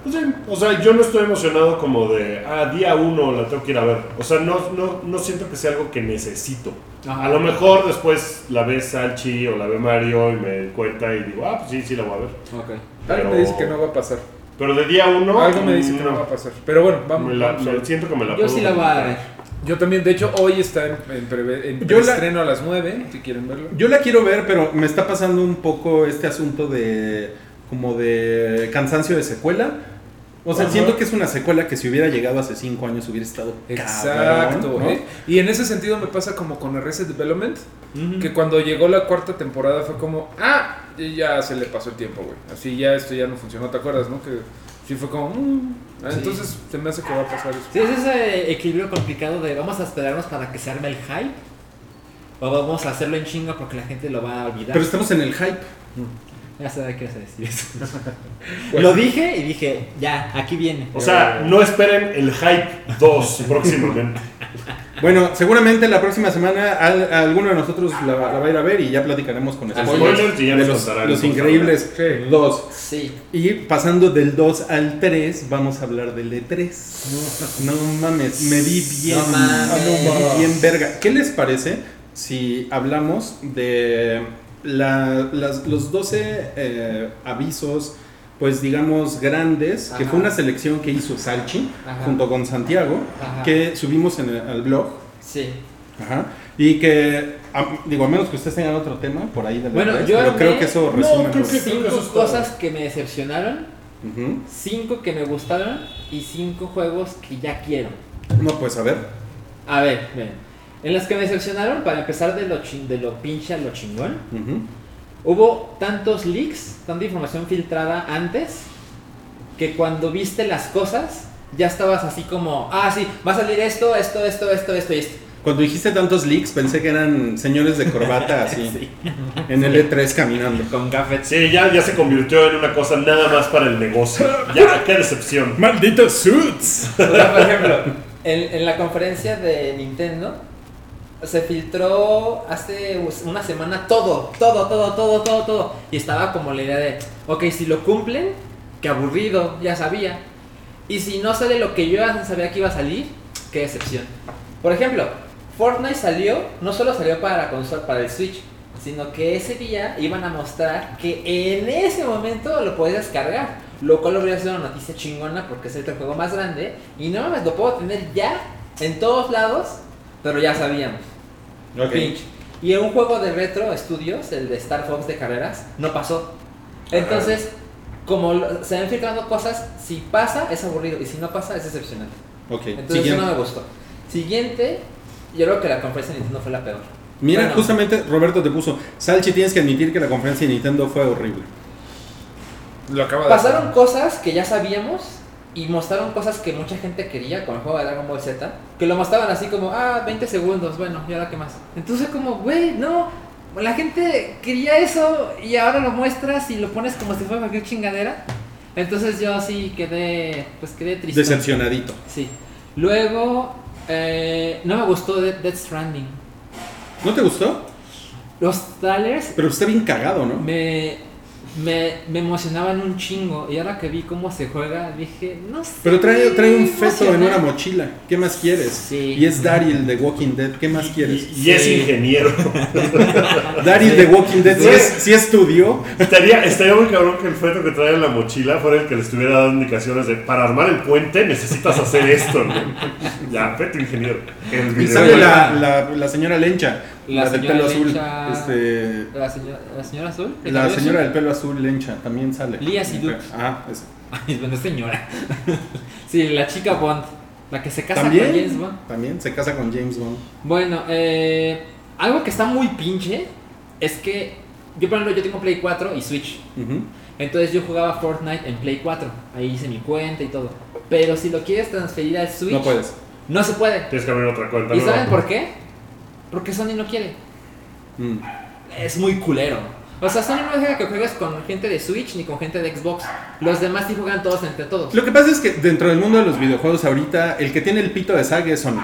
Pues sí, o sea, yo no estoy emocionado como de, ah, día uno la tengo que ir a ver. O sea, no, no, no siento que sea algo que necesito. Ajá. A lo mejor después la ve Salchi o la ve Mario y me cuenta y digo, ah, pues sí, sí la voy a ver. Ok. Pero- me dice que no va a pasar. Pero de día uno... Algo me dice que no va a pasar. Pero bueno, vamos. me la- vamos a me- ver. siento que me la Yo puedo sí la voy a ver. Yo también, de hecho, hoy está en, en, en Yo la- estreno a las 9, si quieren verlo. Yo la quiero ver, pero me está pasando un poco este asunto de como de cansancio de secuela. O sea, Ajá. siento que es una secuela que si hubiera llegado hace cinco años hubiera estado Exacto, cabrón, ¿no? ¿eh? Y en ese sentido me pasa como con Arrested Development, Ujú. que cuando llegó la cuarta temporada fue como, ah, y ya se le pasó el tiempo, güey. Así ya esto ya no funcionó, ¿te acuerdas, no? Que sí fue como, mm, ah, Sí. entonces se me hace que va a pasar eso. Sí, es ese equilibrio complicado de vamos a esperarnos para que se arme el hype o vamos a hacerlo en chinga porque la gente lo va a olvidar. Pero estamos en el hype. Ya sabía que ibas <laughs> a decir eso. Lo dije y dije, ya, aquí viene. O sea, no esperen el Hype 2 <laughs> próximamente. Bueno, seguramente la próxima semana al- alguno de nosotros la, va- la va a ir a ver y ya platicaremos con Así spoilers Spoilers y ya de nos los, contarán los cómo increíbles Sí. dos. Sí. Y pasando del 2 al 3, vamos a hablar del E3. No, mames, me vi bien. No mames. me vi bien verga. ¿Qué les parece si hablamos de la- las- los 12 eh, avisos, pues digamos, grandes, que fue una selección que hizo Salchi Ajá. junto con Santiago, Ajá. que subimos en el, al blog? Sí. Ajá. Y que, a- digo, a menos que ustedes tengan otro tema por ahí del Bueno, E3, yo pero armé- creo que eso No, resume. creo más. que- Cinco eso es todo. cosas que me decepcionaron, cinco que me gustaron y cinco juegos que ya quiero. No, pues a ver. A ver, ven. En las que me decepcionaron, para empezar de lo, chin- de lo pinche a lo chingón, Ujú. hubo tantos leaks, tanta información filtrada antes, que cuando viste las cosas, ya estabas así como, ah, sí, va a salir esto, esto, esto, esto, esto y esto. Cuando dijiste tantos leaks, pensé que eran señores de corbata <laughs> así Sí. en el E3 caminando. Con gafetes. Sí, ya, ya se convirtió en una cosa nada más para el negocio. Ya, qué decepción. <laughs> ¡Malditos suits! O sea, por ejemplo, en, en la conferencia de Nintendo se filtró hace una semana todo, todo, todo, todo, todo, todo. Y estaba como la idea de, ok, si lo cumplen, qué aburrido, ya sabía. Y si no sale lo que yo ya sabía que iba a salir, qué decepción. Por ejemplo, Fortnite salió, no solo salió para la consola, para el Switch, sino que ese día iban a mostrar que en ese momento lo podías descargar. Lo cual hubiera sido una noticia chingona porque es el juego más grande. Y no mames, lo puedo tener ya en todos lados, pero ya sabíamos. Ok. Pinche. Y en un juego de retro estudios, el de Star Fox de carreras, no pasó. Entonces, como se van filtrando cosas, si pasa es aburrido y si no pasa es decepcionante. Ok, Entonces siguiente. eso no me gustó. Siguiente, yo creo que la conferencia de Nintendo fue la peor. Mira, Bueno. justamente Roberto te puso, Salchi, tienes que admitir que la conferencia de Nintendo fue horrible. Lo acaba de Pasaron hacer. cosas que ya sabíamos y mostraron cosas que mucha gente quería con el juego de Dragon Ball Z, que lo mostraban así como, ah, 20 segundos, bueno, y ahora qué más. Entonces como, güey, no, la gente quería eso y ahora lo muestras y lo pones como si fuera cualquier chingadera. Entonces yo sí quedé, pues quedé triste. Decepcionadito. Sí. Luego, eh, no me gustó Death Stranding. ¿No te gustó? Los trailers Pero está bien cagado, ¿no? me, me, me emocionaban un chingo. Y ahora que vi cómo se juega, dije, no sé. Pero trae, trae un feto en una mochila. ¿Qué más quieres? Sí. Y es Daryl de Walking Dead. ¿Qué más Y, quieres? y es Sí. ingeniero. <laughs> Daryl Sí. de Walking Dead sí, Sí. es, sí estudió. Estaría, estaría muy cabrón que el feto que trae en la mochila fuera el que le estuviera dando indicaciones de para armar el puente necesitas hacer esto, ¿no? Ya, feto ingeniero. El Y sale la, la, la señora Lencha. La La, del señora pelo azul. Lencha. Este, La señora, la señora azul. ¿El la señora del pelo azul Lencha también sale. Lia Seydoux. Ah, esa. Ay, bueno, es señora. <laughs> sí, la chica Bond. La que se casa ¿También? con James Bond. También se casa con James Bond. Bueno, eh, algo que está muy pinche es que yo, por ejemplo, yo tengo Play 4 y Switch. Entonces yo jugaba Fortnite en Play 4. Ahí hice mi cuenta y todo. Pero si lo quieres transferir al Switch, No puedes. no se puede. Tienes que abrir otra cuenta. ¿Y nueva. saben por qué? Porque Sony no quiere. Mm. Es muy culero. O sea, Sony no deja que juegues con gente de Switch ni con gente de Xbox. Los demás sí juegan todos entre todos. Lo que pasa es que dentro del mundo de los videojuegos ahorita, el que tiene el pito de Sag es Sony.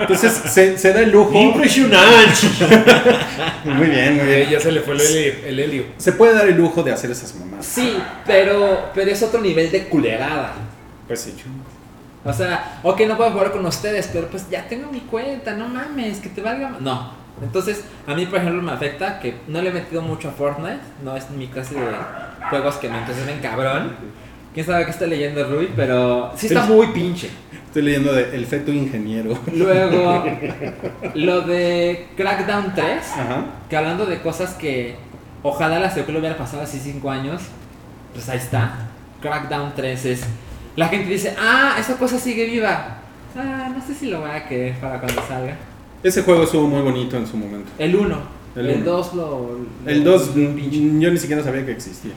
Entonces se, se da el lujo. Impresionante. <laughs> Muy bien, muy Eh, bien. ya se le fue el helio. El helio. Se puede dar el lujo de hacer esas mamás. Sí, pero, pero es otro nivel de culerada. Pues sí. O sea, ok, no puedo jugar con ustedes, pero pues ya tengo mi cuenta, no mames, que te valga. No. Entonces, a mí, por ejemplo, me afecta que no le he metido mucho a Fortnite. No es mi clase de juegos que me entusiasmen cabrón. quién sabe qué está leyendo Rui, pero sí está muy pinche. Estoy leyendo de El feto ingeniero. Luego, <laughs> lo de Crackdown 3, Ajá. que hablando de cosas que ojalá la secuela hubiera pasado hace 5 años, pues ahí está. Crackdown 3 es. La gente dice, ah, esa cosa sigue viva. Ah, no sé si lo voy a querer para cuando salga. Ese juego estuvo muy bonito en su momento. El 1. El El uno. 2 lo, El lo- 2 pinche. yo ni siquiera sabía que existía.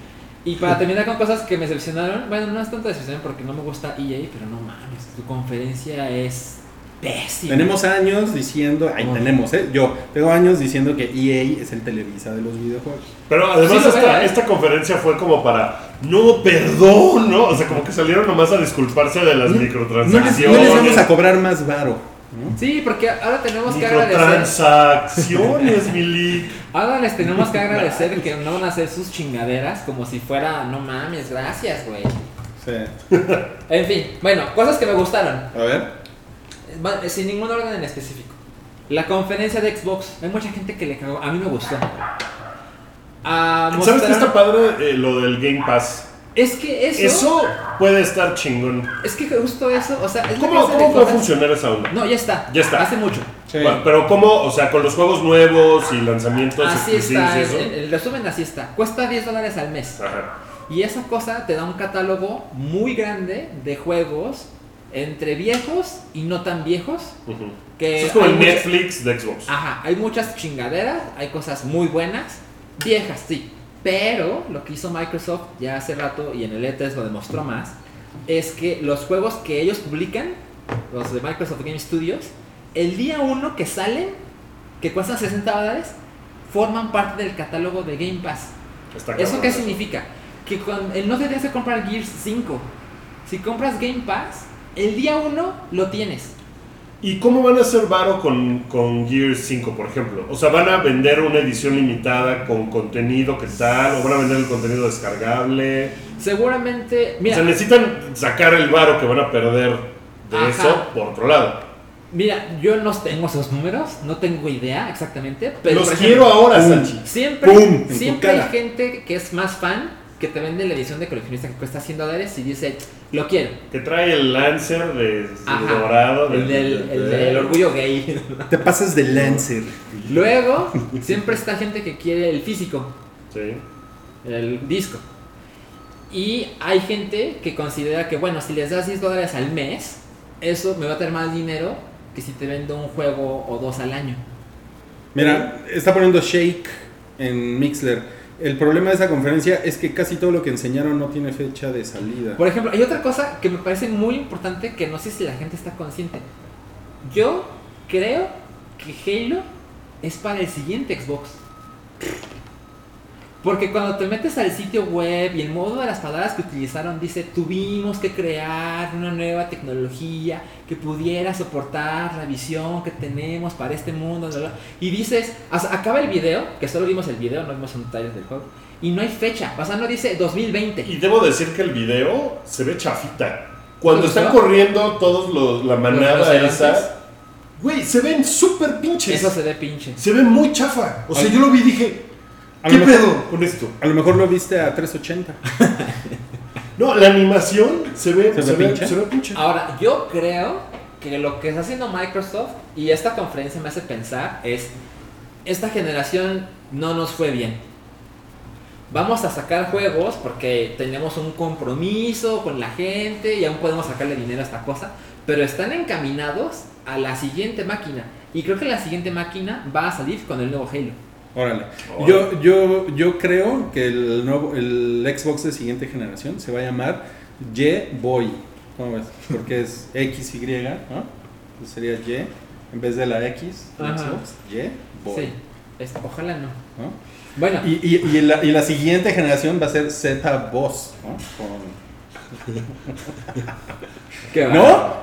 Y para terminar con cosas que me decepcionaron, bueno, no es tanto decepción porque no me gusta EA, pero no mames, tu conferencia es pésima. Tenemos años diciendo, ahí Oh. tenemos, ¿eh? Yo tengo años diciendo que EA es el Televisa de los videojuegos. Pero además Sí esta, ¿eh? esta conferencia fue como para, no, perdón, ¿no? O sea, como que salieron nomás a disculparse de las No les, microtransacciones. no les vamos a cobrar más varo. ¿no? Sí, porque ahora tenemos que agradecer. Microtransacciones, Milik. Ahora les tenemos que agradecer que no van a hacer sus chingaderas como si fuera, no mames, gracias, güey. Sí. En fin, bueno, cosas que me gustaron, A ver. Sin ningún orden en específico. La conferencia de Xbox, hay mucha gente que le cagó, a mí me gustó. Ah, ¿Sabes qué está padre? Eh, lo del Game Pass. Es que eso, Eso puede estar chingón. es que justo eso, o sea, es la ¿Cómo, cómo puede cosas- funcionar esa onda? No, ya está. Ya está. Hace mucho. Sí. Bueno, pero ¿cómo? O sea, con los juegos nuevos y lanzamientos Así está, y el, eso. el- el resumen así está. Cuesta 10 dólares al mes. Ajá. Y esa cosa te da un catálogo muy grande de juegos entre viejos y no tan viejos. Que Eso es como el mucha- Netflix de Xbox. Ajá, hay muchas chingaderas, hay cosas muy buenas, viejas, sí. Pero lo que hizo Microsoft ya hace rato y en el E3 lo demostró más, es que los juegos que ellos publican, los de Microsoft Game Studios, el día uno que salen, que cuestan 60 dólares, forman parte del catálogo de Game Pass. Está ¿Eso qué significa? Que con, el no te tienes que comprar Gears 5. Si compras Game Pass, el día 1 lo tienes. ¿Y cómo van a hacer varo con, con Gears 5, por ejemplo? O sea, ¿van a vender una edición limitada con contenido que tal? ¿O van a vender el contenido descargable? Seguramente, O mira, sea, necesitan sacar el varo que van a perder de Ajá. eso por otro lado. mira, yo no tengo esos números, no tengo idea exactamente, pero Los quiero ahora. Sanchi. Siempre, siempre hay gente que es más fan que te vende la edición de coleccionista que cuesta 100 dólares y dice, lo quiero. Que trae el Lancer de, de Ajá. dorado. de- El del, el del orgullo gay. Te pasas de Lancer. Luego, siempre está gente que quiere el físico. Sí. el disco. Y hay gente que considera que, bueno, si les das 10 dólares al mes, eso me va a traer más dinero que si te vendo un juego o dos al año. Mira, está poniendo Shake en Mixler. El problema de esa conferencia es que casi todo lo que enseñaron no tiene fecha de salida. Por ejemplo, hay otra cosa que me parece muy importante que no sé si la gente está consciente. Yo creo que Halo es para el siguiente Xbox. Porque cuando te metes al sitio web y el modo de las palabras que utilizaron dice tuvimos que crear una nueva tecnología que pudiera soportar la visión que tenemos para este mundo. bla, bla". Y dices, acaba el video, que solo vimos el video, no vimos un trailer del juego, y no hay fecha, o sea, no dice 2020. Y debo decir que el video se ve chafita. Cuando ¿Te están gustó? corriendo todos los, la manada esa, güey, se ven súper pinches. Eso se ve pinche. Se ven muy chafa. O sea, Al- yo lo vi y dije, a ¿qué lo mejor- pedo con esto? A lo mejor lo viste a 380. <laughs> No, la animación se ve, ¿Se se, ve ve, pinche? se ve pinche. Ahora, yo creo que lo que está haciendo Microsoft y esta conferencia me hace pensar es, esta generación no nos fue bien. Vamos a sacar juegos porque tenemos un compromiso con la gente y aún podemos sacarle dinero a esta cosa, pero están encaminados a la siguiente máquina. Y creo que la siguiente máquina va a salir con el nuevo Halo. Órale. Órale. Yo, yo, yo creo que el nuevo el Xbox de siguiente generación se va a llamar Y-Boy. ¿Cómo ves? Porque es <laughs> XY, ¿no? Entonces sería Y en vez de la X Ajá. Xbox. Y-Boy. Sí, es- ojalá no. ¿no? Bueno, Y, y, y, la, y la siguiente generación va a ser Z-Boss. ¿no? Con- <laughs> ¿qué va? ¿No?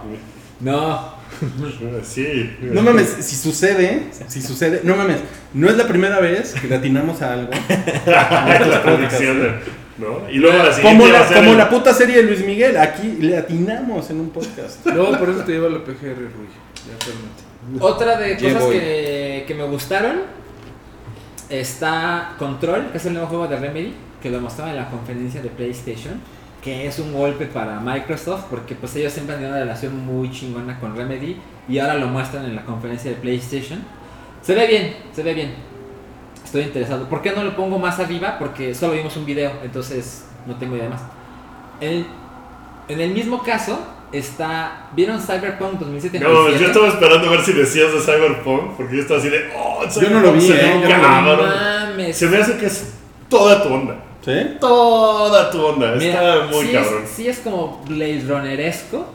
No. <laughs> Sí. No mames, si sucede, si sucede, no mames, no es la primera vez que le atinamos a algo. <laughs> la predicción, de- ¿no? Y luego la siguiente Como la, a ser como el- la puta serie de Luis Miguel, aquí le atinamos en un podcast. No, por eso te lleva la PGR, Rui. Otra de Llevo cosas que, que me gustaron está Control, que es el nuevo juego de Remedy, que lo mostraba en la conferencia de PlayStation. Que es un golpe para Microsoft porque pues ellos siempre han tenido una relación muy chingona con Remedy y ahora lo muestran en la conferencia de PlayStation. Se ve bien, se ve bien. Estoy interesado. ¿Por qué no lo pongo más arriba? Porque solo vimos un video, entonces no tengo idea más. En, en el mismo caso está... ¿Vieron Cyberpunk 2077? No, yo estaba esperando a ver si decías de Cyberpunk, porque yo estaba así de, oh, Yo no lo vi, se ve eh, yo no lo vi. cabrón. mames. Se me hace que es toda tu onda. ¿Sí? Toda tu onda. Mira, Está muy sí cabrón. Es, sí es como Blade Runneresco,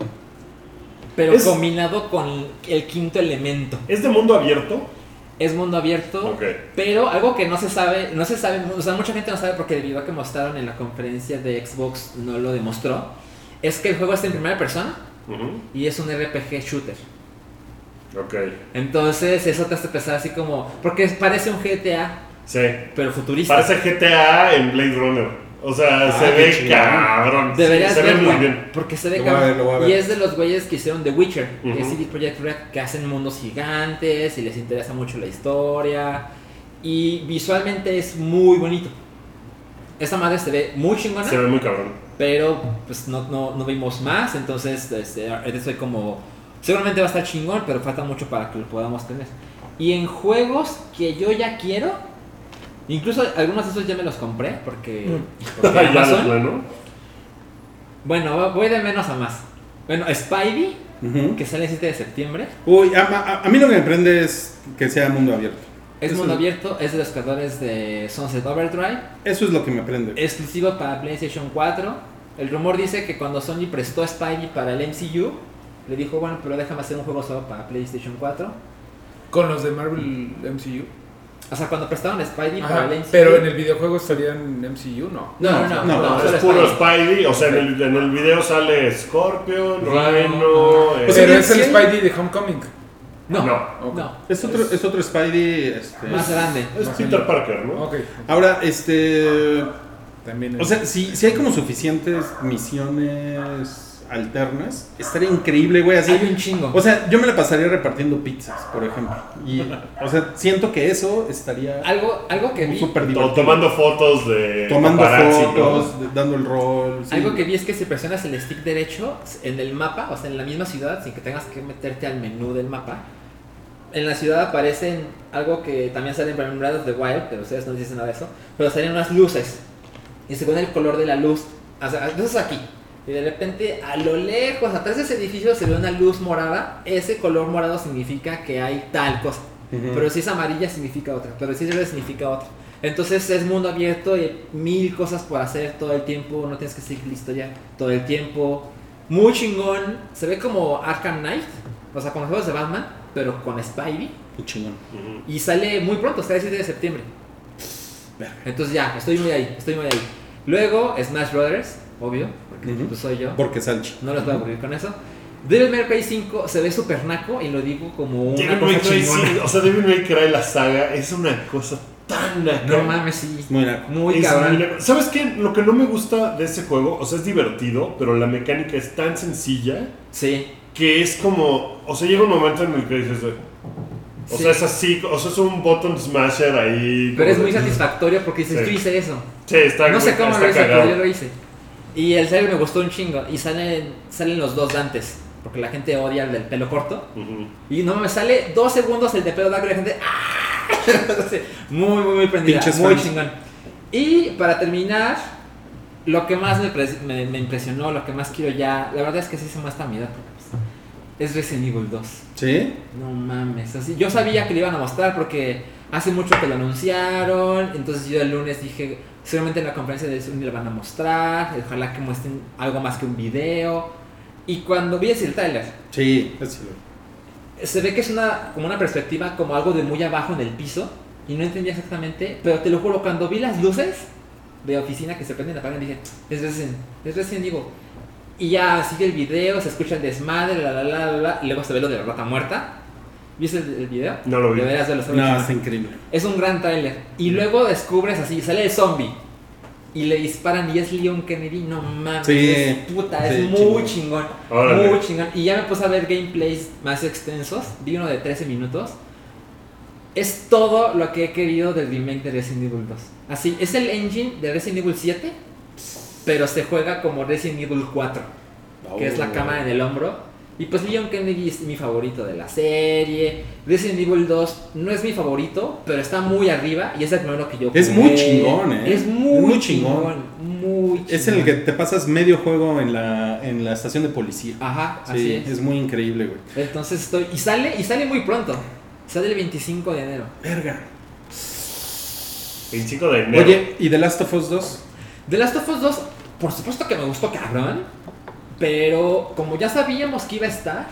pero Es- combinado con el quinto elemento. ¿Es de mundo abierto? Es mundo abierto, pero algo que no se sabe, no se sabe, o sea, mucha gente no sabe porque debido a que mostraron en la conferencia de Xbox no lo demostró, es que el juego está en primera persona y es un RPG shooter. Ok. Entonces eso te hace pensar así como, porque parece un GTA, Sí. pero futurista. Parece GTA en Blade Runner. O sea, Ah, se ve chingón. cabrón. Deberías se ve muy bien. porque se ve Lo cabrón. ver, ver. Y es de los güeyes que hicieron The Witcher, que es Ujú. CD Projekt Red, que hacen mundos gigantes y les interesa mucho la historia. Y visualmente es muy bonito. Esta madre se ve muy chingona, Se ve muy cabrón. pero pues no, no, no vimos más, entonces este, estoy como... Seguramente va a estar chingón, pero falta mucho para que lo podamos tener. Y en juegos que yo ya quiero, incluso algunos de esos ya me los compré, porque... porque <laughs> ya de Amazon- bueno, voy de menos a más. Bueno, Spidey, que sale el 7 de septiembre, Uy, a, a- a mí lo que me prende es que sea mundo abierto. es Eso- mundo abierto, es de los creadores de Sunset Overdrive, Eso es lo que me prende. exclusivo para PlayStation 4. El rumor dice que cuando Sony prestó a Spidey para el MCU, le dijo, bueno, pero déjame hacer un juego solo para PlayStation 4. Con los de Marvel MCU. O sea, cuando prestaron Spidey para el MCU. pero en el videojuego estarían MCU, no. No, no, no, No, no, No, solo es puro Spidey. Spidey. O sea, en el, en el video sale Scorpion. Rhino. eh, Pero sí, es el sí. Spidey de Homecoming. No, No. No, Es otro, es otro Spidey. Este, más grande. es Peter Parker, ¿no? Ok. Ahora, este. También. O sea, si, si hay como suficientes misiones alternas, estaría increíble, güey. Así. Hay un chingo. O sea, yo me la pasaría repartiendo pizzas, por ejemplo. Y, o sea, siento que eso estaría algo, algo que vi, tomando fotos de Tomando fotos, de- dando el rol. sí. Algo que vi es que si presionas el stick derecho en el mapa, o sea, en la misma ciudad, sin que tengas que meterte al menú del mapa, en la ciudad aparecen algo que también sale en Breath of the Wild, pero ustedes no dicen nada de eso, pero salen unas luces. Y según el color de la luz, o sea, entonces aquí, y de repente a lo lejos, atrás de ese edificio se ve una luz morada, ese color morado significa que hay tal cosa. Ujú. Pero si es amarilla significa otra, pero si es verde significa otra. Entonces es mundo abierto y mil cosas por hacer todo el tiempo, no tienes que seguir listo ya todo el tiempo. Muy chingón, se ve como Arkham Knight, o sea, con los juegos de Batman, pero con Spidey. Qué chingón. Y sale muy pronto, sale el 7 de septiembre. Entonces ya, estoy muy ahí, estoy muy ahí. Luego Smash Brothers, obvio, porque Ujú. pues soy yo. Porque Salchi. No les voy a aburrir con eso. Devil May Cry 5 se ve super naco y lo digo como una Devil cosa May Cry, chingona. sí, o sea, Devil May Cry, la saga, es una cosa tan naca. No mames, sí. Muy naco. Muy cabrón. muy. ¿Sabes qué? Lo que no me gusta de ese juego, o sea, es divertido, pero la mecánica es tan sencilla Sí. que es como, o sea, llega un momento en el que dices, o Sí. sea, es así, o sea, es un button smasher ahí. Pero es muy satisfactorio porque dices, Sí. yo hice eso. Sí, está No sé está cómo lo hice, cagado. pero yo lo hice. Y el trailer me gustó un chingo. Y salen, salen los dos Dantes. Porque la gente odia el del pelo corto. Ujú. Y no me sale dos segundos el de pelo largo y la gente. ¡ah! <laughs> Muy, muy, muy prendida. Pinches muy fans. chingón. Y para terminar, lo que más me, me- me impresionó, lo que más quiero ya. La verdad es que sí se muestra mi edad. pues, es Resident Evil 2. ¿Sí? No mames, así. Yo sabía que lo iban a mostrar porque hace mucho que lo anunciaron. Entonces yo el lunes dije, seguramente en la conferencia de Sony lo van a mostrar. Ojalá que muestren algo más que un video. Y cuando vi ese trailer, Sí, se ve que es una como una perspectiva como algo de muy abajo en el piso. Y no entendía exactamente. Pero te lo juro, cuando vi las luces de oficina que se prenden y apagan, dije, es Resident, es Resident Evil. Y ya sigue el video, se escucha el desmadre, la la la la, la, y luego se ve lo de la rata muerta. ¿Viste el, el video? No lo vi. Deberías verlo, No, está increíble. Es un gran tráiler. Y luego descubres así, sale el zombie. Y le disparan y es Leon Kennedy. No mames. Sí. es puta, es Sí, muy chingón. chingón. Muy chingón. Y ya me puse a ver gameplays más extensos. Vi uno de 13 minutos. Es todo lo que he querido del remake de Resident Evil 2. Así, es el engine de Resident Evil 7. pero se juega como Resident Evil 4, que es la Oh. cámara en el hombro. Y pues Leon Kennedy es mi favorito de la serie. Resident Evil 2 no es mi favorito, pero está muy arriba y es el primero que yo Es muy chingón, ¿eh? Es muy, Es muy chingón. chingón. Muy chingón. Es en el que te pasas medio juego en la, en la estación de policía. Ajá, Sí, así es. es. muy increíble, güey. Entonces estoy. Y sale, y sale muy pronto. Sale el 25 de enero. Verga. 25 de enero. Oye, ¿y The Last of Us 2? The Last of Us 2, por supuesto que me gustó cabrón. Pero como ya sabíamos que iba a estar,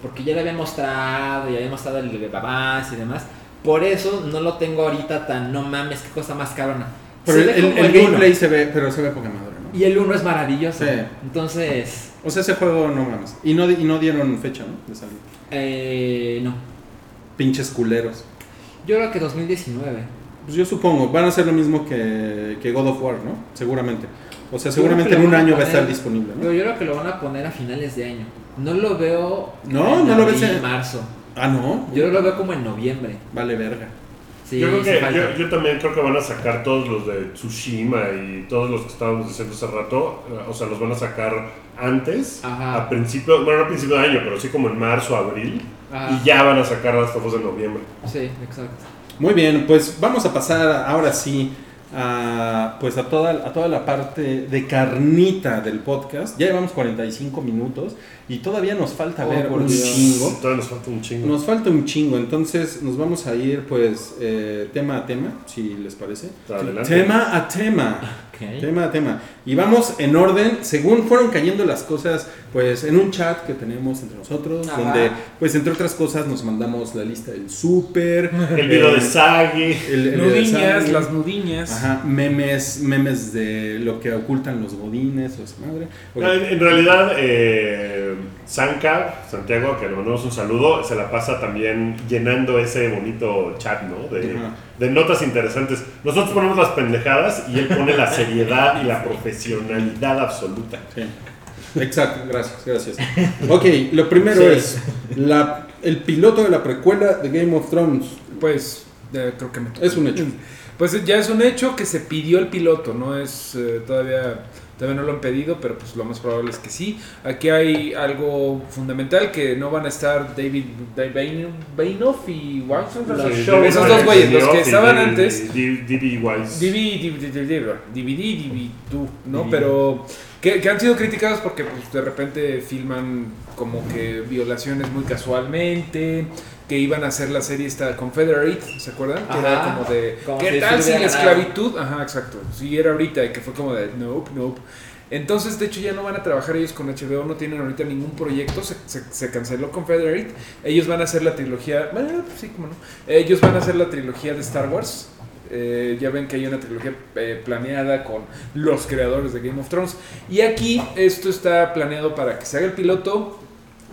porque ya le había mostrado, ya había mostrado el de babás y demás, por eso no lo tengo ahorita tan, no mames, qué cosa más cabrona. Pero el, uno, gameplay se ve, pero se ve poca madre, ¿no? Y el 1 es maravilloso. Sí. Entonces, O sea, ese juego no mames. Y no, y no dieron fecha, ¿no? De salida. eh, no. Pinches culeros. Yo creo que 2019. Pues yo supongo, van a hacer lo mismo que, que God of War, ¿no? Seguramente. O sea, seguramente en un año va a estar disponible, Pero ¿no? yo creo que lo van a poner a finales de año. No lo veo. No, en no lo ves en- marzo. Ah, no. Yo lo veo como en noviembre. Vale, verga. Sí, yo, creo que, yo, yo también creo que van a sacar todos los de Tsushima y todos los que estábamos diciendo hace rato. eh, O sea, los van a sacar antes, Ajá. a principio, bueno, no a principio de año, pero sí como en marzo, abril. Ajá. Y ya van a sacar las fotos de noviembre. Sí, exacto. Muy bien, pues vamos a pasar ahora sí a, pues a, toda, a toda la parte de carnita del podcast. Ya llevamos 45 minutos y todavía nos falta Oh, ver un Dios. chingo. Todavía nos falta un chingo. Nos falta un chingo, entonces nos vamos a ir pues eh, tema a tema, si les parece. Adelante. Tema a tema. Tema a tema. Y vamos en orden, según fueron cayendo las cosas, pues en un chat que tenemos entre nosotros, Ajá. donde pues entre otras cosas nos mandamos la lista del súper. <laughs> El video eh, de Sagi. el- video de Nudiñas, Sally. las nudiñas. Ajá, memes, memes de lo que ocultan los godines o esa madre. En, en realidad, eh, Sanka, Santiago, que le mandamos un saludo, se la pasa también llenando ese bonito chat, ¿no? De, Ajá. De notas interesantes. Nosotros ponemos las pendejadas y él pone la seriedad y la profesionalidad absoluta. Sí. Exacto, gracias, gracias. Ok, lo primero Sí. es la, el piloto de la precuela de Game of Thrones. Pues eh, creo que me toca. Es un hecho. Pues ya es un hecho que se pidió el piloto, no es eh, todavía todavía no lo han pedido, pero pues lo más probable es que sí. Aquí hay algo fundamental que no van a estar David Bain- Bainoff y Watson, esos David dos güeyes, los que estaban David- antes. D.B. Wise. DVD, DVD, ¿no? Pero que, que han sido criticados porque pues, de repente filman como que violaciones muy casualmente, que iban a hacer la serie esta Confederate, ¿se acuerdan? Que era como de, Como ¿qué si tal si la esclavitud? Ajá, exacto. Sí, era ahorita, y que fue como de, nope, nope. Entonces, de hecho, ya no van a trabajar ellos con HBO, no tienen ahorita ningún proyecto, se, se, se canceló Confederate. Ellos van a hacer la trilogía, bueno, pues sí, como no. Ellos van a hacer la trilogía de Star Wars. Eh, ya ven que hay una trilogía eh, planeada con los creadores de Game of Thrones. Y aquí esto está planeado para que se haga el piloto,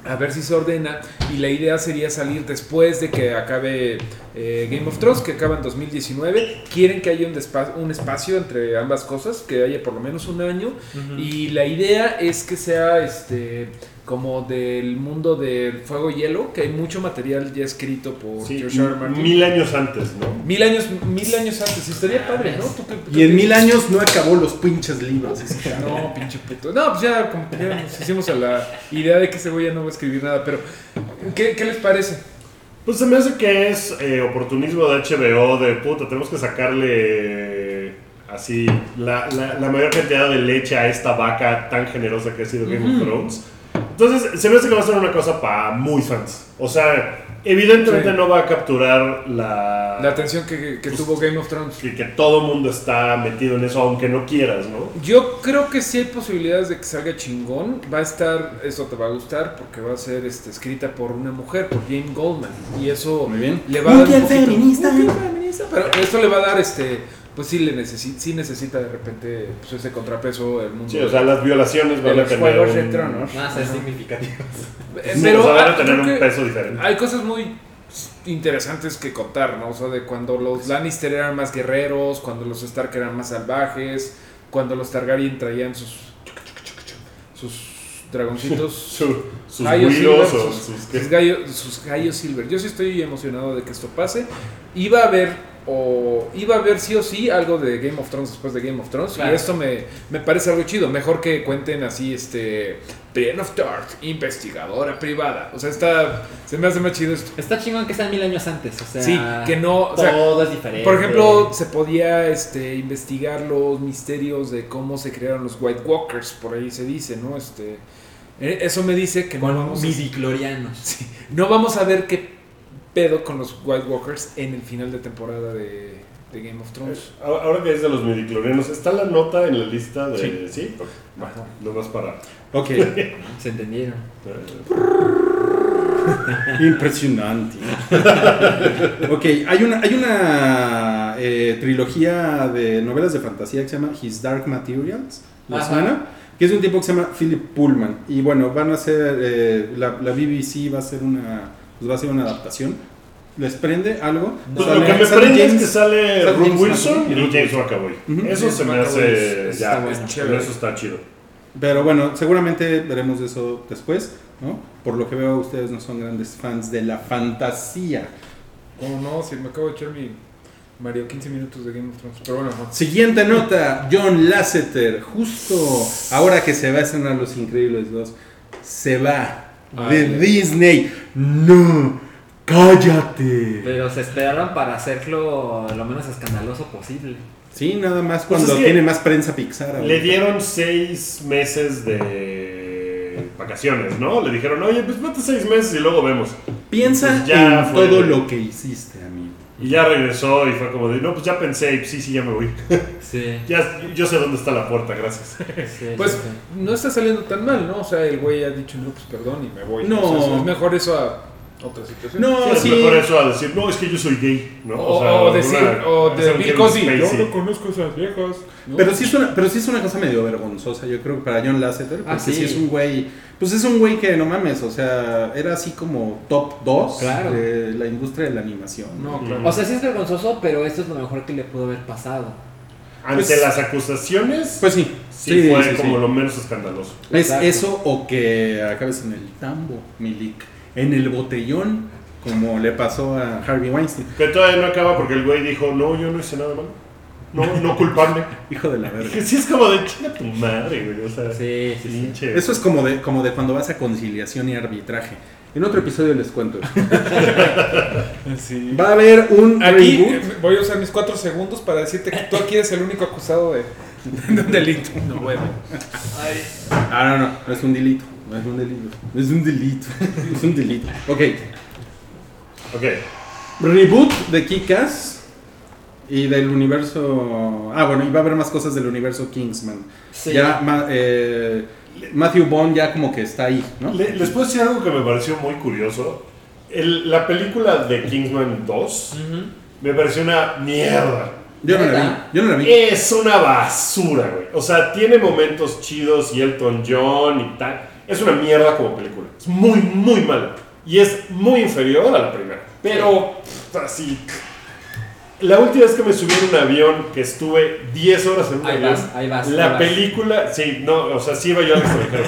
a ver si se ordena. Y la idea sería salir después de que acabe eh, Game of Thrones, que acaba en 2019. Quieren que haya un, un espacio entre ambas cosas, que haya por lo menos un año. Y la idea es que sea este como del mundo del fuego y hielo, que hay mucho material ya escrito por Sí, George R. Martin. mil años antes, ¿no? Mil años, mil años antes, estaría padre, ¿no? ¿Tú qué- tú Y en mil años no acabó los pinches libros. <laughs> No, pinche puto. No, pues ya, como que ya nos hicimos a la idea de que ese güey ya no va a escribir nada, pero ¿qué, qué les parece? Pues se me hace que es eh, oportunismo de HBO de puta, tenemos que sacarle así la, la- la mayor cantidad de leche a esta vaca tan generosa que ha sido Game of Thrones. Entonces, se me hace que va a ser una cosa para muy fans. O sea, evidentemente Sí. no va a capturar la... La atención que, que Pues- tuvo Game of Thrones. que, que todo mundo está metido en eso, aunque no quieras, ¿no? Yo creo que sí hay posibilidades de que salga chingón. Va a estar, eso te va a gustar, porque va a ser este, escrita por una mujer, por Jane Goldman. Y eso Muy bien. le va a dar un poquito- feminista. Mujer feminista, Pero esto le va a dar, este, pues sí, le necesita, sí necesita de repente pues, ese contrapeso el mundo. Sí, o sea, las violaciones van a los tener juegos de un- tronos. Más es significativo. Eh, Pero o sea, van ah, a tener un peso diferente. Hay cosas muy interesantes que contar, ¿no? O sea, de cuando los Lannister eran más guerreros, cuando los Stark eran más salvajes, cuando los Targaryen traían sus sus dragoncitos. <laughs> Su- sus gallos silver, sus, sus... sus gallos silver. Yo sí estoy emocionado de que esto pase. Iba a haber o iba a haber sí o sí algo de Game of Thrones después de Game of Thrones Claro. y esto me, me parece algo chido. Mejor que cuenten así este Brienne of Tarth, investigadora privada. O sea, está se me hace más chido esto. Está chingón que sean mil años antes, o sea... Sí, que no, o sea, todo es diferente. Por ejemplo, se podía este, investigar los misterios de cómo se crearon los White Walkers, por ahí se dice, ¿no? Este, eh, eso me dice que no vamos, a, midiclorianos. sí, no vamos a ver qué pedo con los White Walkers en el final de temporada de, de Game of Thrones. Ahora que es de los midiclorianos, ¿está la nota en la lista de...? Sí. ¿Sí? Ok, va, Ajá. nomás para... Ok, <laughs> Se entendieron. <laughs> impresionante. <laughs> ok, hay una, hay una eh, trilogía de novelas de fantasía que se llama His Dark Materials. ¿Les Ajá. suena? Que es de un tipo que se llama Philip Pullman. Y bueno, van a hacer, eh, la, la BBC va a hacer una, pues va a hacer una adaptación. ¿Les prende algo? Pues Sale- lo que me sale prende es James- que sale sale Ruth James Wilson y James McAvoy. Ujú. Eso James se me hace... es- ya, está bueno. pero eso está chido. Pero bueno, seguramente veremos de eso después, ¿no? Por lo que veo, ustedes no son grandes fans de la fantasía. ¿Cómo no? Si me acabo de echar mi Mario 15 minutos de Game of Thrones. Pero bueno, no. Siguiente nota, John Lasseter, justo ahora que se va a estrenar Los Increíbles 2, se va de Ay. Disney. No, cállate. Pero se esperaron para hacerlo lo menos escandaloso posible. Sí, nada más Pues cuando tiene más prensa Pixar. ahorita. Le dieron seis meses de vacaciones, ¿no? Le dijeron, oye, pues vete seis meses y luego vemos. Piensa Pues ya en fue. todo lo que hiciste, amigo. Y ya regresó y fue como de, no, pues ya pensé, y sí, sí, ya me voy. <laughs> Sí. ya, yo sé dónde está la puerta, gracias. <laughs> sí, Pues sí, sí. no está saliendo tan mal, ¿no? O sea, el güey ha dicho, no, pues perdón y me voy. No. O sea, es mejor eso a otra situación. No, Sí, es sí. mejor eso a decir, no, es que yo soy gay, ¿no? O, o decir, una- o de Bill Cosby, yo no conozco esas viejas. ¿no? Pero sí, es una, pero sí es una cosa medio vergonzosa, yo creo, para John Lasseter. Porque Ah, sí. sí. es un güey. Pues es un güey que no mames, o sea, era así como top 2 Claro. de la industria de la animación. No, claro. O sea, sí es vergonzoso, pero esto es lo mejor que le pudo haber pasado. Ante Pues- las acusaciones, Pues sí, sí, sí, fue sí, como sí. lo menos escandaloso. Es Exacto. eso o que acabes en el tambo, Milik. En el botellón, como le pasó a Harvey Weinstein. Que todavía no acaba porque el güey dijo, no, yo no hice nada malo. No, no culpable. <laughs> Hijo de la verga. Que sí es como de chinga tu madre, güey. O sea, Sí, sí, sí. pinche. Eso es como de, como de cuando vas a conciliación y arbitraje. En otro episodio les cuento. <laughs> Sí. Va a haber un Aquí reboot. eh, voy a usar mis cuatro segundos para decirte que tú aquí eres el único acusado de, <laughs> de un delito. No, bueno. Ah, no, no, no es un delito. No es un delito. No es un delito. <laughs> es un delito. Ok. Ok. Reboot de Kikas y del universo. Ah, bueno, y va a haber más cosas del universo Kingsman. Sí. Ya ma- eh, Matthew Bond ya como que está ahí, ¿no? Le- les puedo decir algo que me pareció muy curioso. El- la película de Kingsman 2 Ujú. me pareció una mierda. Yo no la vi. Yo no la vi. Es una basura, güey. O sea, tiene momentos chidos y Elton John y tal. Es una mierda como película. Es muy, muy mala. Y es muy inferior a la primera. Pero, pff, así. La última vez que me subí en un avión, que estuve 10 horas en un Ahí avión, vas, ahí vas, la ahí vas. película, sí, no, o sea, sí iba yo al extranjero.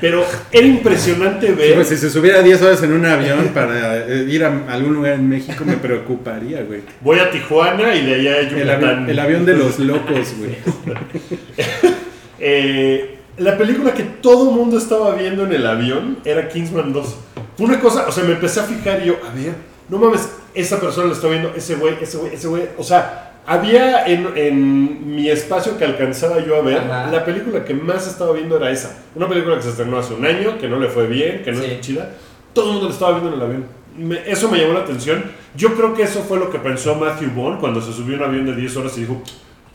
pero era impresionante Sí, ver. pues, si se subiera 10 horas en un avión para eh, ir a algún lugar en México me preocuparía, güey. Voy a Tijuana y de allá a El, Yucatán. avi- el avión de los locos, güey. <laughs> Eh, la película que todo el mundo estaba viendo en el avión era Kingsman 2. Fue una cosa, o sea, me empecé a fijar y yo, a ver, no mames, esa persona lo está viendo, ese güey, ese güey, ese güey. O sea, había en, en mi espacio que alcanzaba yo a ver, Ajá. la película que más estaba viendo era esa. Una película que se estrenó hace un año, que no le fue bien, que no Sí. es chida. Todo el mundo lo estaba viendo en el avión. Me- eso me llamó la atención. Yo creo que eso fue lo que pensó Matthew Bond cuando se subió a un avión de 10 horas y dijo,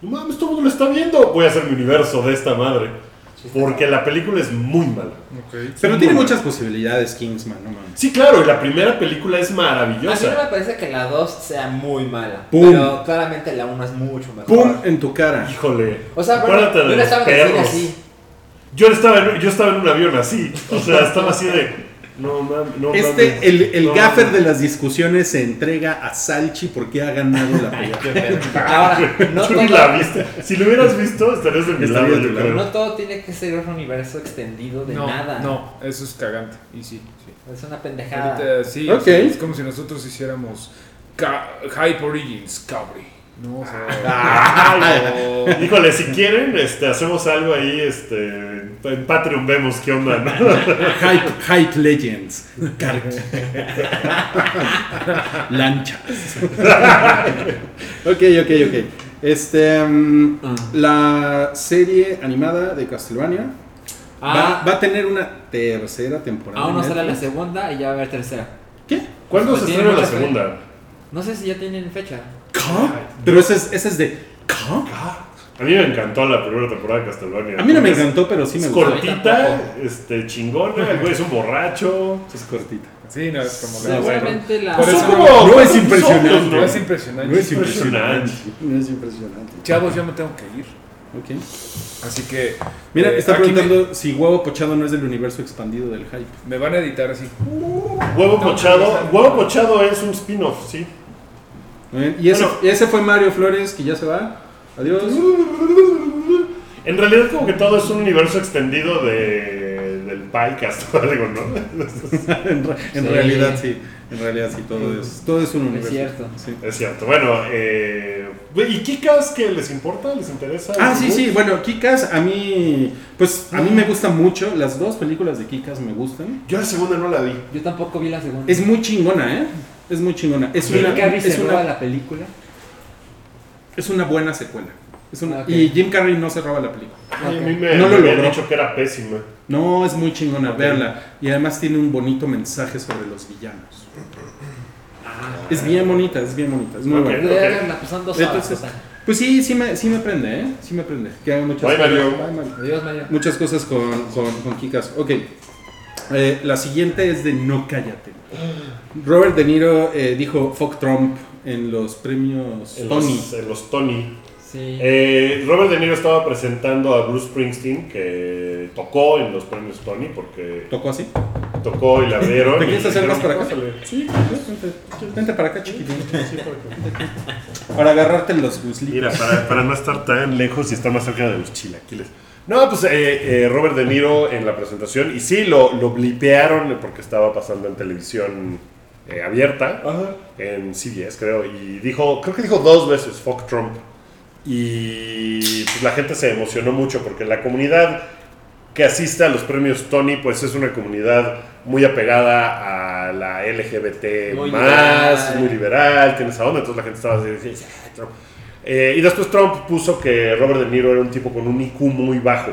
no mames, todo el mundo lo está viendo. Voy a hacer mi universo de esta madre. Porque la película es muy mala. Pero Muy tiene mal. muchas posibilidades Kingsman, no mames. Sí, claro, y la primera película es A mí no me maravillosa. parece que la 2 sea muy mala. Pum. Pero claramente la 1 es mucho mejor. ¡Pum! En tu cara. Híjole. O sea, bueno, acuérdate yo de no los estaba en así. Yo estaba, en, yo estaba en un avión así. O sea, estaba así de. No mames, no Este, mames. el, el No gaffer mames. de las discusiones se entrega a Salchi porque ha ganado la pelea. pedo. <laughs> Ahora, no Tú todo, la viste. Si lo hubieras visto, estarías de mi Estaría lado, yo lado. creo. no todo tiene que ser un universo extendido de no, nada. No, eso es cagante. Y sí, sí. Es una pendejada. Ahorita sí, Ok. o sea, es como si nosotros hiciéramos Hype Origins Cabri. No, o sea, <laughs> <laughs> Híjole, si quieren, este, hacemos algo ahí, este, en Patreon vemos qué onda, ¿no? <laughs> Hype, Hype Legends. Lanchas. ok, ok, ok. Este, mm, Ah. la serie animada de Castlevania va, Ah, va a tener una tercera temporada. aún no en sale la segunda y ya va a haber tercera. ¿Qué? ¿Cuándo Pues se estrena la segunda? No sé si ya tienen fecha. ¿Qué? Pero ese es, ese es de. ¿Qué? A mí me encantó la primera temporada de Castlevania. A mí no me encantó, pero sí me Es gustó. cortita, este, chingona, el güey es un borracho. Es cortita. sí, no, es como. Seguramente la. Como- no es impresionante. No es impresionante. No es impresionante. No es impresionante. Chavos, yo me tengo que ir. Ok. Así que. Mira, eh, está preguntando si huevo pochado no es del universo expandido del hype. Me, van a editar así. Huevo pochado, huevo pochado es un spin-off, sí. Y ese, Bueno. ese fue Mario Flores, que ya se va. Adiós. En realidad como que todo es un universo extendido de, del Pycast o <laughs> algo, ¿no? en re- en Sí. realidad sí. En realidad sí, todo es, todo es un universo. cierto. Sí. Es cierto. Bueno, eh, ¿y Kikas qué les importa? ¿Les interesa? Ah, sí, sí. Bueno, Kikas a mí, pues a mí me gusta mucho. Las dos películas de Kikas me gustan. Yo la segunda no la vi. Yo tampoco vi la segunda. Es muy chingona, ¿eh? Es muy chingona. Es una, es roba una, la película. Es una buena secuela. Es una, Ok. Y Jim Carrey no se roba la película. A mí me, No me lo habían logró. dicho que era pésima. No, es muy chingona, Ok. véanla. Y además tiene un bonito mensaje sobre los villanos. Es bien bonita, es bien bonita, es muy buena. Pues. Entonces, pues sí, sí me, sí me prende, ¿eh? Sí me prende. Que hagan muchas Bye, Mario. Bye, Mario. Adiós, Mario. Muchas cosas con, con, con Kikas. Ok. Eh, la siguiente es de No Cállate. Robert De Niro eh, dijo Fuck Trump en los premios En Tony. los, en los Tony. Sí. Eh, Robert De Niro estaba presentando a Bruce Springsteen, que tocó en los premios Tony, porque ¿Tocó así? tocó y la vieron. ¿Te quieres hacer más para acá? Sí, vente, vente para acá, chiquitín. Para agarrarte los guslitos. Mira, para, para no estar tan lejos y estar más cerca de los chilaquiles. No, pues eh, eh, Robert De Niro en la presentación, y sí, lo, lo blipearon porque estaba pasando en televisión eh, abierta, en CBS creo, y dijo, creo que dijo dos veces, fuck Trump. Y pues la gente se emocionó mucho porque la comunidad que asiste a los premios Tony, pues es una comunidad muy apegada a la LGBT Muy más, liberal. muy liberal, tiene esa onda, entonces la gente estaba así, "Ah, Trump". Eh, y después Trump puso que Robert De Niro era un tipo con un IQ muy bajo.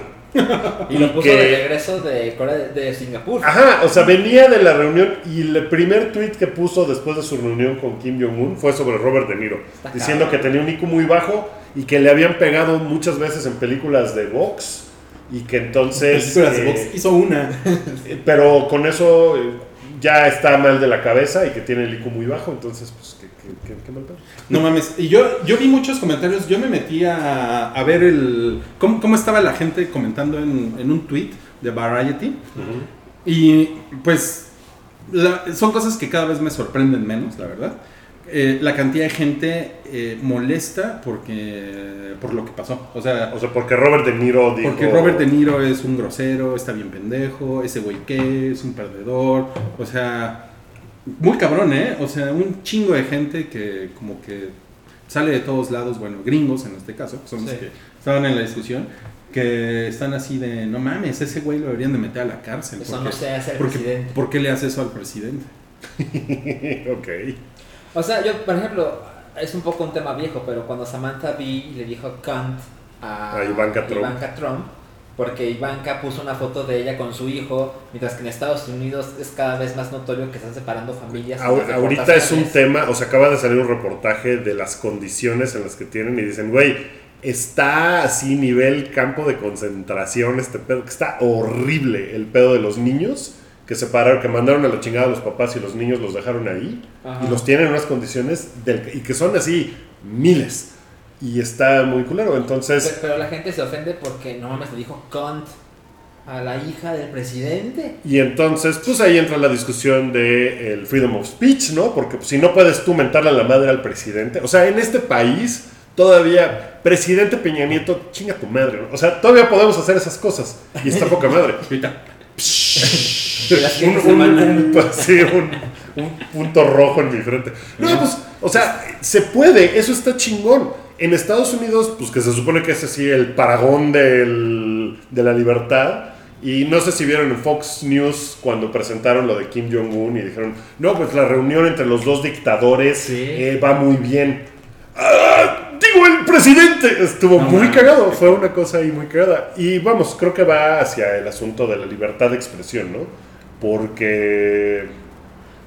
Y lo puso que- de regreso de Corea de, de Singapur. Ajá, o sea, venía de la reunión y el primer tweet que puso después de su reunión con Kim Jong-un fue sobre Robert De Niro, Está diciendo que tenía un IQ muy bajo y que le habían pegado muchas veces en películas de box y que entonces... Películas de eh, box. Hizo una. pero con eso eh, ya está mal de la cabeza y que tiene el IQ muy bajo, entonces, pues, qué, qué- qué- qué mal pedo. No mames. Y yo, yo vi muchos comentarios. Yo me metí a, a ver el. Cómo, cómo estaba la gente comentando en, en un tweet de Variety. Y pues. la- son cosas que cada vez me sorprenden menos, la verdad. Eh, la cantidad de gente eh, molesta porque por lo que pasó. O sea, O sea, porque Robert De Niro dijo... porque Robert De Niro es un grosero, está bien pendejo, ese güey que es un perdedor, o sea, muy cabrón, ¿eh? O sea, un chingo de gente que como que sale de todos lados, bueno, gringos en este caso, que son los que estaban en la discusión, que están así de, no mames, ese güey lo deberían de meter a la cárcel. Eso porque- no se hace al porque- presidente. ¿Por qué le hace eso al presidente? <laughs> ok. O sea, yo, por ejemplo, es un poco un tema viejo, pero cuando Samantha Bee le dijo cunt a, A Ivanka Trump. Ivanka Trump, porque Ivanka puso una foto de ella con su hijo, mientras que en Estados Unidos es cada vez más notorio que están separando familias. en Ahor- las ahorita es un tema, o sea, acaba de salir un reportaje de las condiciones en las que tienen y dicen, güey, está así nivel campo de concentración este pedo, que está horrible el pedo de los niños que separaron, que mandaron a la chingada a los papás y los niños los dejaron ahí Ajá. y los tienen en unas condiciones del, y que son así miles y está muy culero, entonces Pero la gente se ofende porque no mames le dijo cunt. a la hija del presidente. Y entonces, pues ahí entra la discusión de el freedom of speech, ¿no? Porque pues, si no puedes tú mentarle a la madre al presidente, o sea, en este país todavía presidente Peña Nieto, chinga tu madre, ¿no? O sea, todavía podemos hacer esas cosas y está poca madre. <laughs> <laughs> Un, un- semana. un- sí, un- un punto rojo en mi frente. No, pues, o sea, se puede, eso está chingón. En Estados Unidos, pues que se supone que es así el paragón del- de la libertad. Y no sé si vieron en Fox News cuando presentaron lo de Kim Jong-un y dijeron, no, pues la reunión entre los dos dictadores Sí. eh, va muy bien. ¡Ah! Digo, el presidente estuvo No muy cagado, fue una cosa ahí muy cagada. Y vamos, creo que va hacia el asunto de la libertad de expresión, ¿no? Porque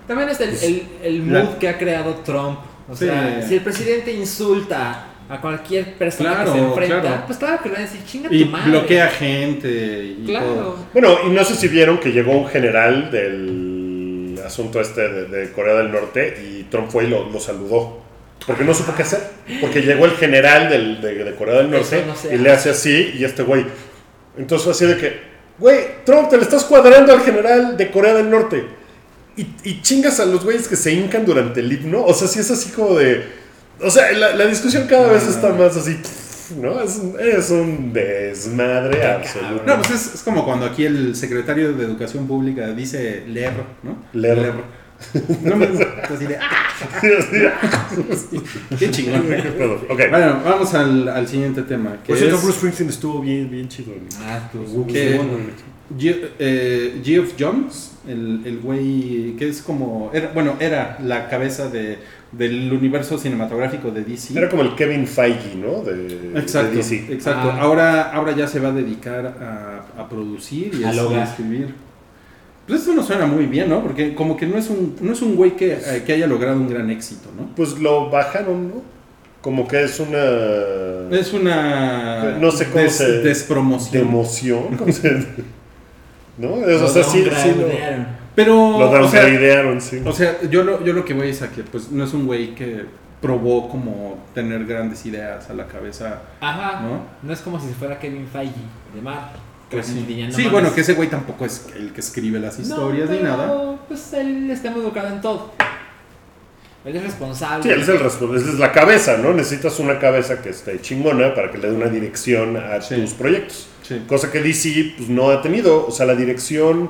También es el, el, mood que ha creado Trump. O Sí. sea, si el presidente insulta a cualquier persona Claro, que se enfrenta, claro. pues claro que le van a decir, chinga Y tu madre. bloquea gente y todo. Claro. Bueno, y no sé si vieron que llegó un general del asunto este de, de Corea del Norte y Trump fue y lo, lo saludó. Porque no supo qué hacer. Porque llegó el general del- de, de Corea del Norte no y le hace así y este güey. Entonces fue así de que, güey, Trump, te le estás cuadrando al general de Corea del Norte. Y, y chingas a los güeyes que se hincan durante el himno. O sea, sí es así como de... O sea, la, la discusión cada vez está más así, ¿no? Es, un- es un desmadre absoluto. No, pues es, es como cuando aquí el secretario de Educación Pública dice leer, ¿no? Leer. No me así de, ¡ah! Qué chingón. ok. Bueno, vamos al, al siguiente tema. Que Por cierto, es Bruce Springsteen estuvo bien, bien chido. Ah, pues, que bueno. Ge- eh, Geoff Jones, el, el güey que es como, era, bueno, era la cabeza de, del universo cinematográfico de DC. Era como el Kevin Feige, ¿no? De, Exacto, de DC. exacto. Ah. Ahora, ahora ya se va a dedicar a, a producir y A escribir. Pues esto no suena muy bien, ¿no? Porque como que no es un, no es un güey que, eh, que haya logrado un gran éxito, ¿no? Pues lo bajaron, ¿no? Como que es una Es una No sé cómo se- despromoción. de emoción. ¿cómo se- <laughs> ¿No? Es- o sea, sí, sí lo. Pero, lo o sea, downgradearon, sí. o sea, yo lo, yo lo que voy es a que pues no es un güey que probó como tener grandes ideas a la cabeza, Ajá. ¿no? No es como si fuera Kevin Feige de Mar. Pues sí, bueno, que ese güey tampoco es el que escribe las No, historias ni nada. Pues él está muy educado en todo. Él es responsable. Sí, él es el responsable, es la cabeza, ¿no? Necesitas una cabeza que esté chingona para que le dé una dirección a Sí. tus proyectos. Sí. Cosa que DC pues, no ha tenido. O sea, la dirección.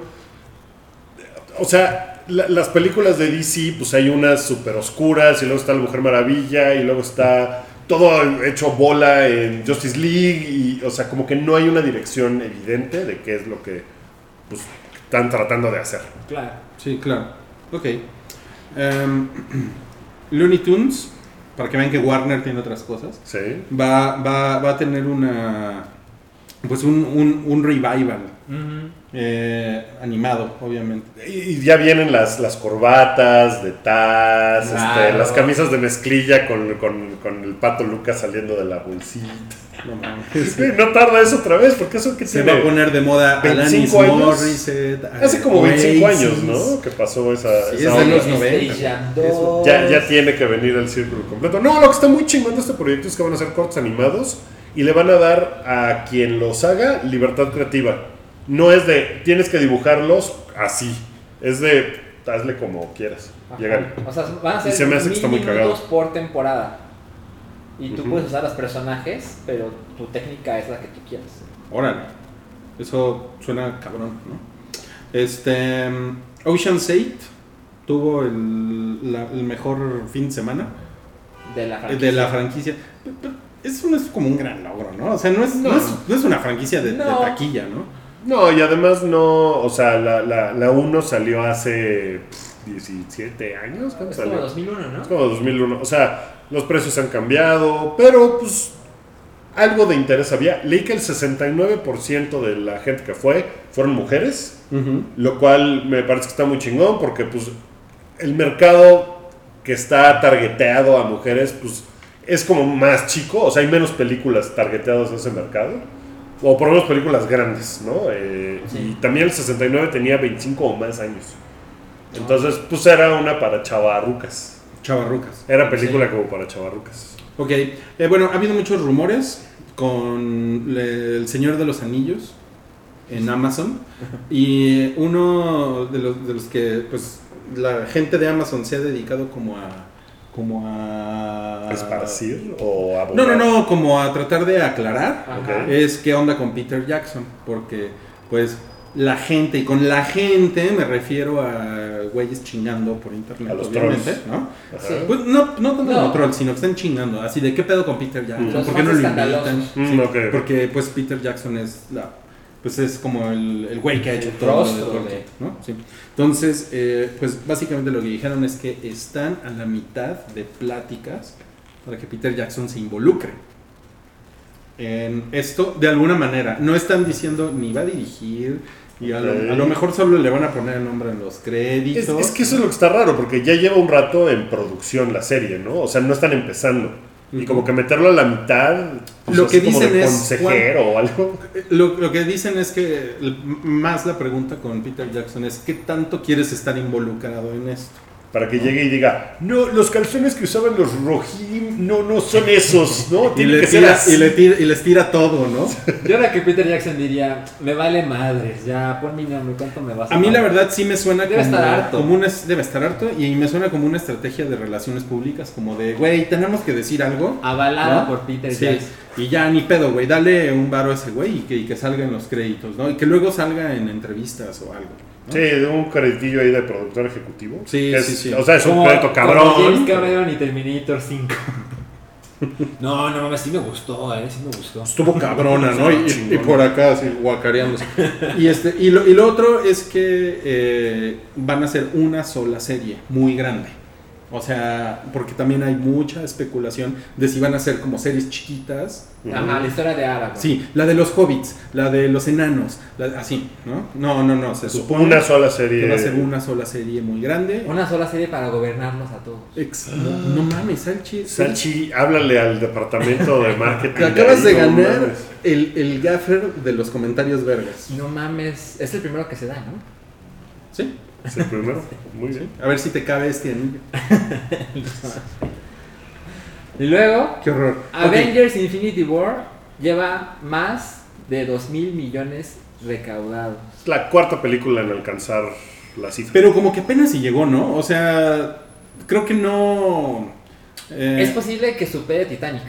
O sea, la- las películas de DC, pues hay unas súper oscuras, y luego está la Mujer Maravilla, y luego está todo hecho bola en Justice League, y, o sea, como que no hay una dirección evidente de qué es lo que pues, están tratando de hacer. Claro. Sí, claro. Ok. Em, <clears throat> Looney Tunes, para que vean que Warner tiene otras cosas, Sí. va, va, va a tener una. Pues un, un, un revival Ujú. eh, animado, obviamente. Y ya vienen las, las corbatas de Taz, Claro. este, las camisas de mezclilla con, con- con el pato Lucas saliendo de la bolsita. No mames. Sí, no tarda eso otra vez, porque eso que Se tiene va a poner de moda 25 Alanis años. Morissette. hace como 25 Oasis. años, ¿no? Que pasó esa, Sí, esa es de los 90. Space Jam Eso. 2. Ya, ya tiene que venir el círculo completo. No, lo que está muy chingón de este proyecto es que van a ser cortos animados y le van a dar a quien los haga libertad creativa. No es de tienes que dibujarlos así. Es de hazle como quieras. Llegan. O sea, van a Y ser se me hace que está muy cagado. por temporada. Y tú puedes usar los personajes, pero tu técnica es la que tú quieras. Órale. Eso suena cabrón, ¿no? Este. Ocean's 8 tuvo el, la- el mejor fin de semana De la eh, franquicia. de la franquicia. Eso no es como un gran logro, ¿no? O sea, no es, no. No. es, no es una franquicia de, taquilla, ¿no? No, y además no, o sea, la, la, la 1 salió hace pff, 17 años. ¿Cuándo Es como salió? 2001, ¿no? Es como 2001. O sea, los precios han cambiado, pero pues algo de interés había. Leí que el 69% de la gente que fue fueron mujeres, lo cual me parece que está muy chingón porque pues el mercado que está targeteado a mujeres pues es como más chico, o sea, hay menos películas targeteadas a ese mercado. O por lo menos películas grandes, ¿no? Eh, Sí. Y también el 69 tenía 25 o más años. Entonces, pues era una para chavarrucas. Chavarrucas. Era película como para chavarrucas. Ok. Eh, bueno, ha habido muchos rumores con El Señor de los Anillos. en Amazon. <laughs> Y uno de los, de los que, pues, la gente de Amazon se ha dedicado como a. como a. ¿Esparcir o No, abogar? no, no, como a tratar de aclarar Ajá. es qué onda con Peter Jackson, porque pues la gente, y con la gente me refiero a güeyes chingando por internet, A los obviamente, trolls. ¿no? Sí. Pues no, no tanto No. como trolls, sino que están chingando, así de qué pedo con Peter Jackson, Los ¿por qué no lo invitan? Mm, Sí. Porque pues Peter Jackson es la pues es como el, el güey que ha hecho El todo Tolkien, ¿no? Sí. Entonces, eh, pues básicamente lo que dijeron es que están a la mitad de pláticas para que Peter Jackson se involucre en esto de alguna manera. No están diciendo ni va a dirigir y a, lo, a lo mejor solo le van a poner el nombre en los Es, créditos. es que eso es lo que está raro, porque ya lleva un rato en producción la serie, ¿no? O sea, no están empezando. Y como que meterlo a la mitad, pues, Lo que como de es, consejero o algo. Lo, lo que dicen es que más la pregunta con Peter Jackson es ¿qué tanto quieres estar involucrado en esto? Para que llegue y diga, no, los calzones que usaban los Rohim no, no son esos, ¿no? Y, le que tira, y, le tira- y les tira todo, ¿no? Yo ahora que Peter Jackson diría, me vale madres, ya pon mi nombre, ¿cuánto me vas a A mí la pagar?" verdad sí me suena Debe como, estar harto. como una, debe estar harto y me suena como una estrategia de relaciones públicas, como de, güey, tenemos que decir algo. Avalada ¿no? por Peter Sí, Jackson. y ya ni pedo, güey, dale un varo a ese güey y que, y que salga en los créditos, ¿no? Y que luego salga en entrevistas o algo. ¿No? Sí, de un creditillo ahí de productor ejecutivo. Sí, es- sí, sí. O sea, es un Como- crédito como cabrón. James pero Cameron y Terminator 5. <laughs> no, no mames, sí me gustó, eh, sí me gustó. Estuvo cabrona, ¿no? Y por acá así guacareándose. <laughs> Y, este, y, lo, y lo otro es que eh, van a hacer una sola serie, muy grande. O sea, porque también hay mucha especulación de si van a ser como series chiquitas. Ajá, la historia de Aragorn. Sí, la de los hobbits, la de los enanos, la- así, ¿no? No, no, no, se supone Una sola que serie. va a ser una sola serie muy grande. Una sola serie para gobernarnos a todos. Ex- no, no mames, Salchi. Salchi, háblale al departamento de marketing. Te acabas de ahí, no ganar el, el gaffer de los comentarios vergas. No mames, es el primero que se da, ¿no? ¿Sí? Es el primero. Muy bien. A ver si te cabe este anillo. <laughs> Y luego, Qué horror. Avengers Infinity War lleva más de 2 mil millones recaudados. Es la cuarta película en alcanzar la cifra. Pero como que apenas si llegó, ¿no? O sea, creo que no. eh, Es posible que supere Titanic.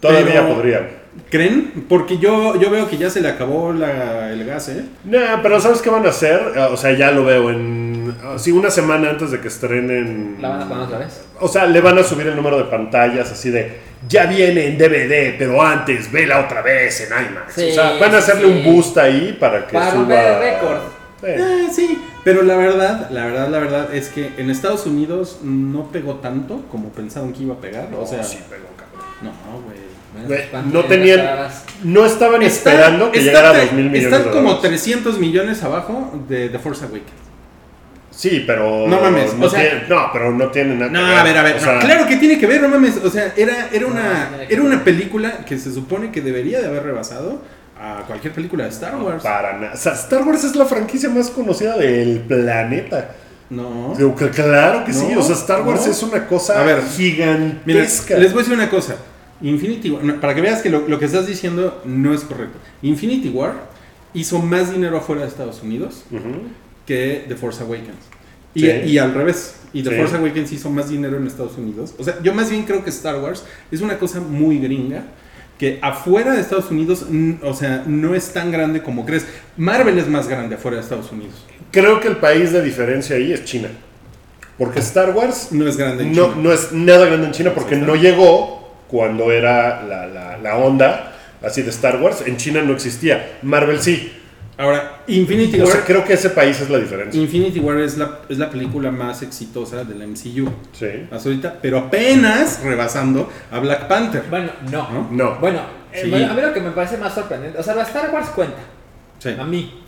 Todavía pero- podría. ¿Creen? Porque yo, yo veo que ya se le acabó la- el gas, ¿eh? Nah, pero ¿sabes qué van a hacer? Ah, O sea, ya lo veo en... ah, Sí, una semana antes de que estrenen... ¿La van a poner otra vez? O sea, le van a subir el número de pantallas así de... Ya viene en DVD, pero antes vela otra vez en IMAX. Sí, o sea, van a hacerle sí. un boost ahí para que Para suba... romper el récord. Sí. Eh, sí, pero la verdad, la verdad, la verdad es que en Estados Unidos no pegó tanto como pensaban que iba a pegar. o sea, sí, pero cabrón. no, güey. Güey, ¿Cuánto no tenían-? No estaban Está- esperando que está llegara a tre- 2 mil millones Están como dólares. 300 millones abajo de The Force Awakens. Sí, pero... No mames, No, o sea- tiene- no, pero no tiene nada No, que ver. a ver, a ver. O no, sea, claro que tiene que ver, no mames. O sea, era, era, una, era una película que se supone que debería de haber rebasado a cualquier película de Star Wars. Para nada. O sea, Star Wars es la franquicia más conocida del planeta. No. Claro que sí. No, O sea, Star Wars no. es una cosa A ver, Mira, gigantesca. les voy a decir una cosa. Infinity War, no, para que veas que lo, lo que estás diciendo no es correcto. Infinity War hizo más dinero afuera de Estados Unidos que The Force Awakens. Y, Sí. y al revés. Y The Sí. Force Awakens hizo más dinero en Estados Unidos. O sea, yo más bien creo que Star Wars es una cosa muy gringa. Que afuera de Estados Unidos, o sea, no es tan grande como crees. Marvel es más grande afuera de Estados Unidos. Creo que el país de diferencia ahí es China. Porque Star Wars No es grande en no, China. no es nada grande en China porque no llegó cuando era la, la, la onda así de Star Wars. En China no existía. Marvel sí. Ahora, Infinity O War, sea, creo que ese país es la diferencia. Infinity War es la, es la película más exitosa de la MCU. Sí. Hasta ahorita, pero apenas rebasando a Black Panther. Bueno, no. ¿No? No. Bueno, eh, Sí. bueno, a mí lo que me parece más sorprendente, o sea, la Star Wars cuenta, Sí. a mí,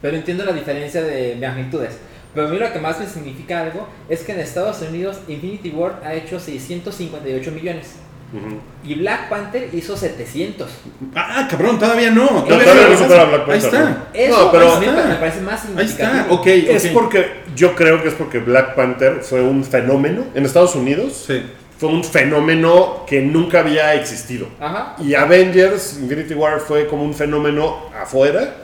pero entiendo la diferencia de magnitudes. Pero a mí lo que más me significa algo es que en Estados Unidos Infinity War ha hecho 658 millones Y Black Panther hizo 700. Ah, cabrón, todavía no. No, todavía no supera a Black Ahí Panther, está. Eso No, pero- Ahí me parece más Ahí significativo. está, ok. Es porque yo creo que es porque Black Panther fue un fenómeno en Estados Unidos Sí. fue un fenómeno que nunca había existido. Ajá. Y Avengers, Infinity War fue como un fenómeno afuera,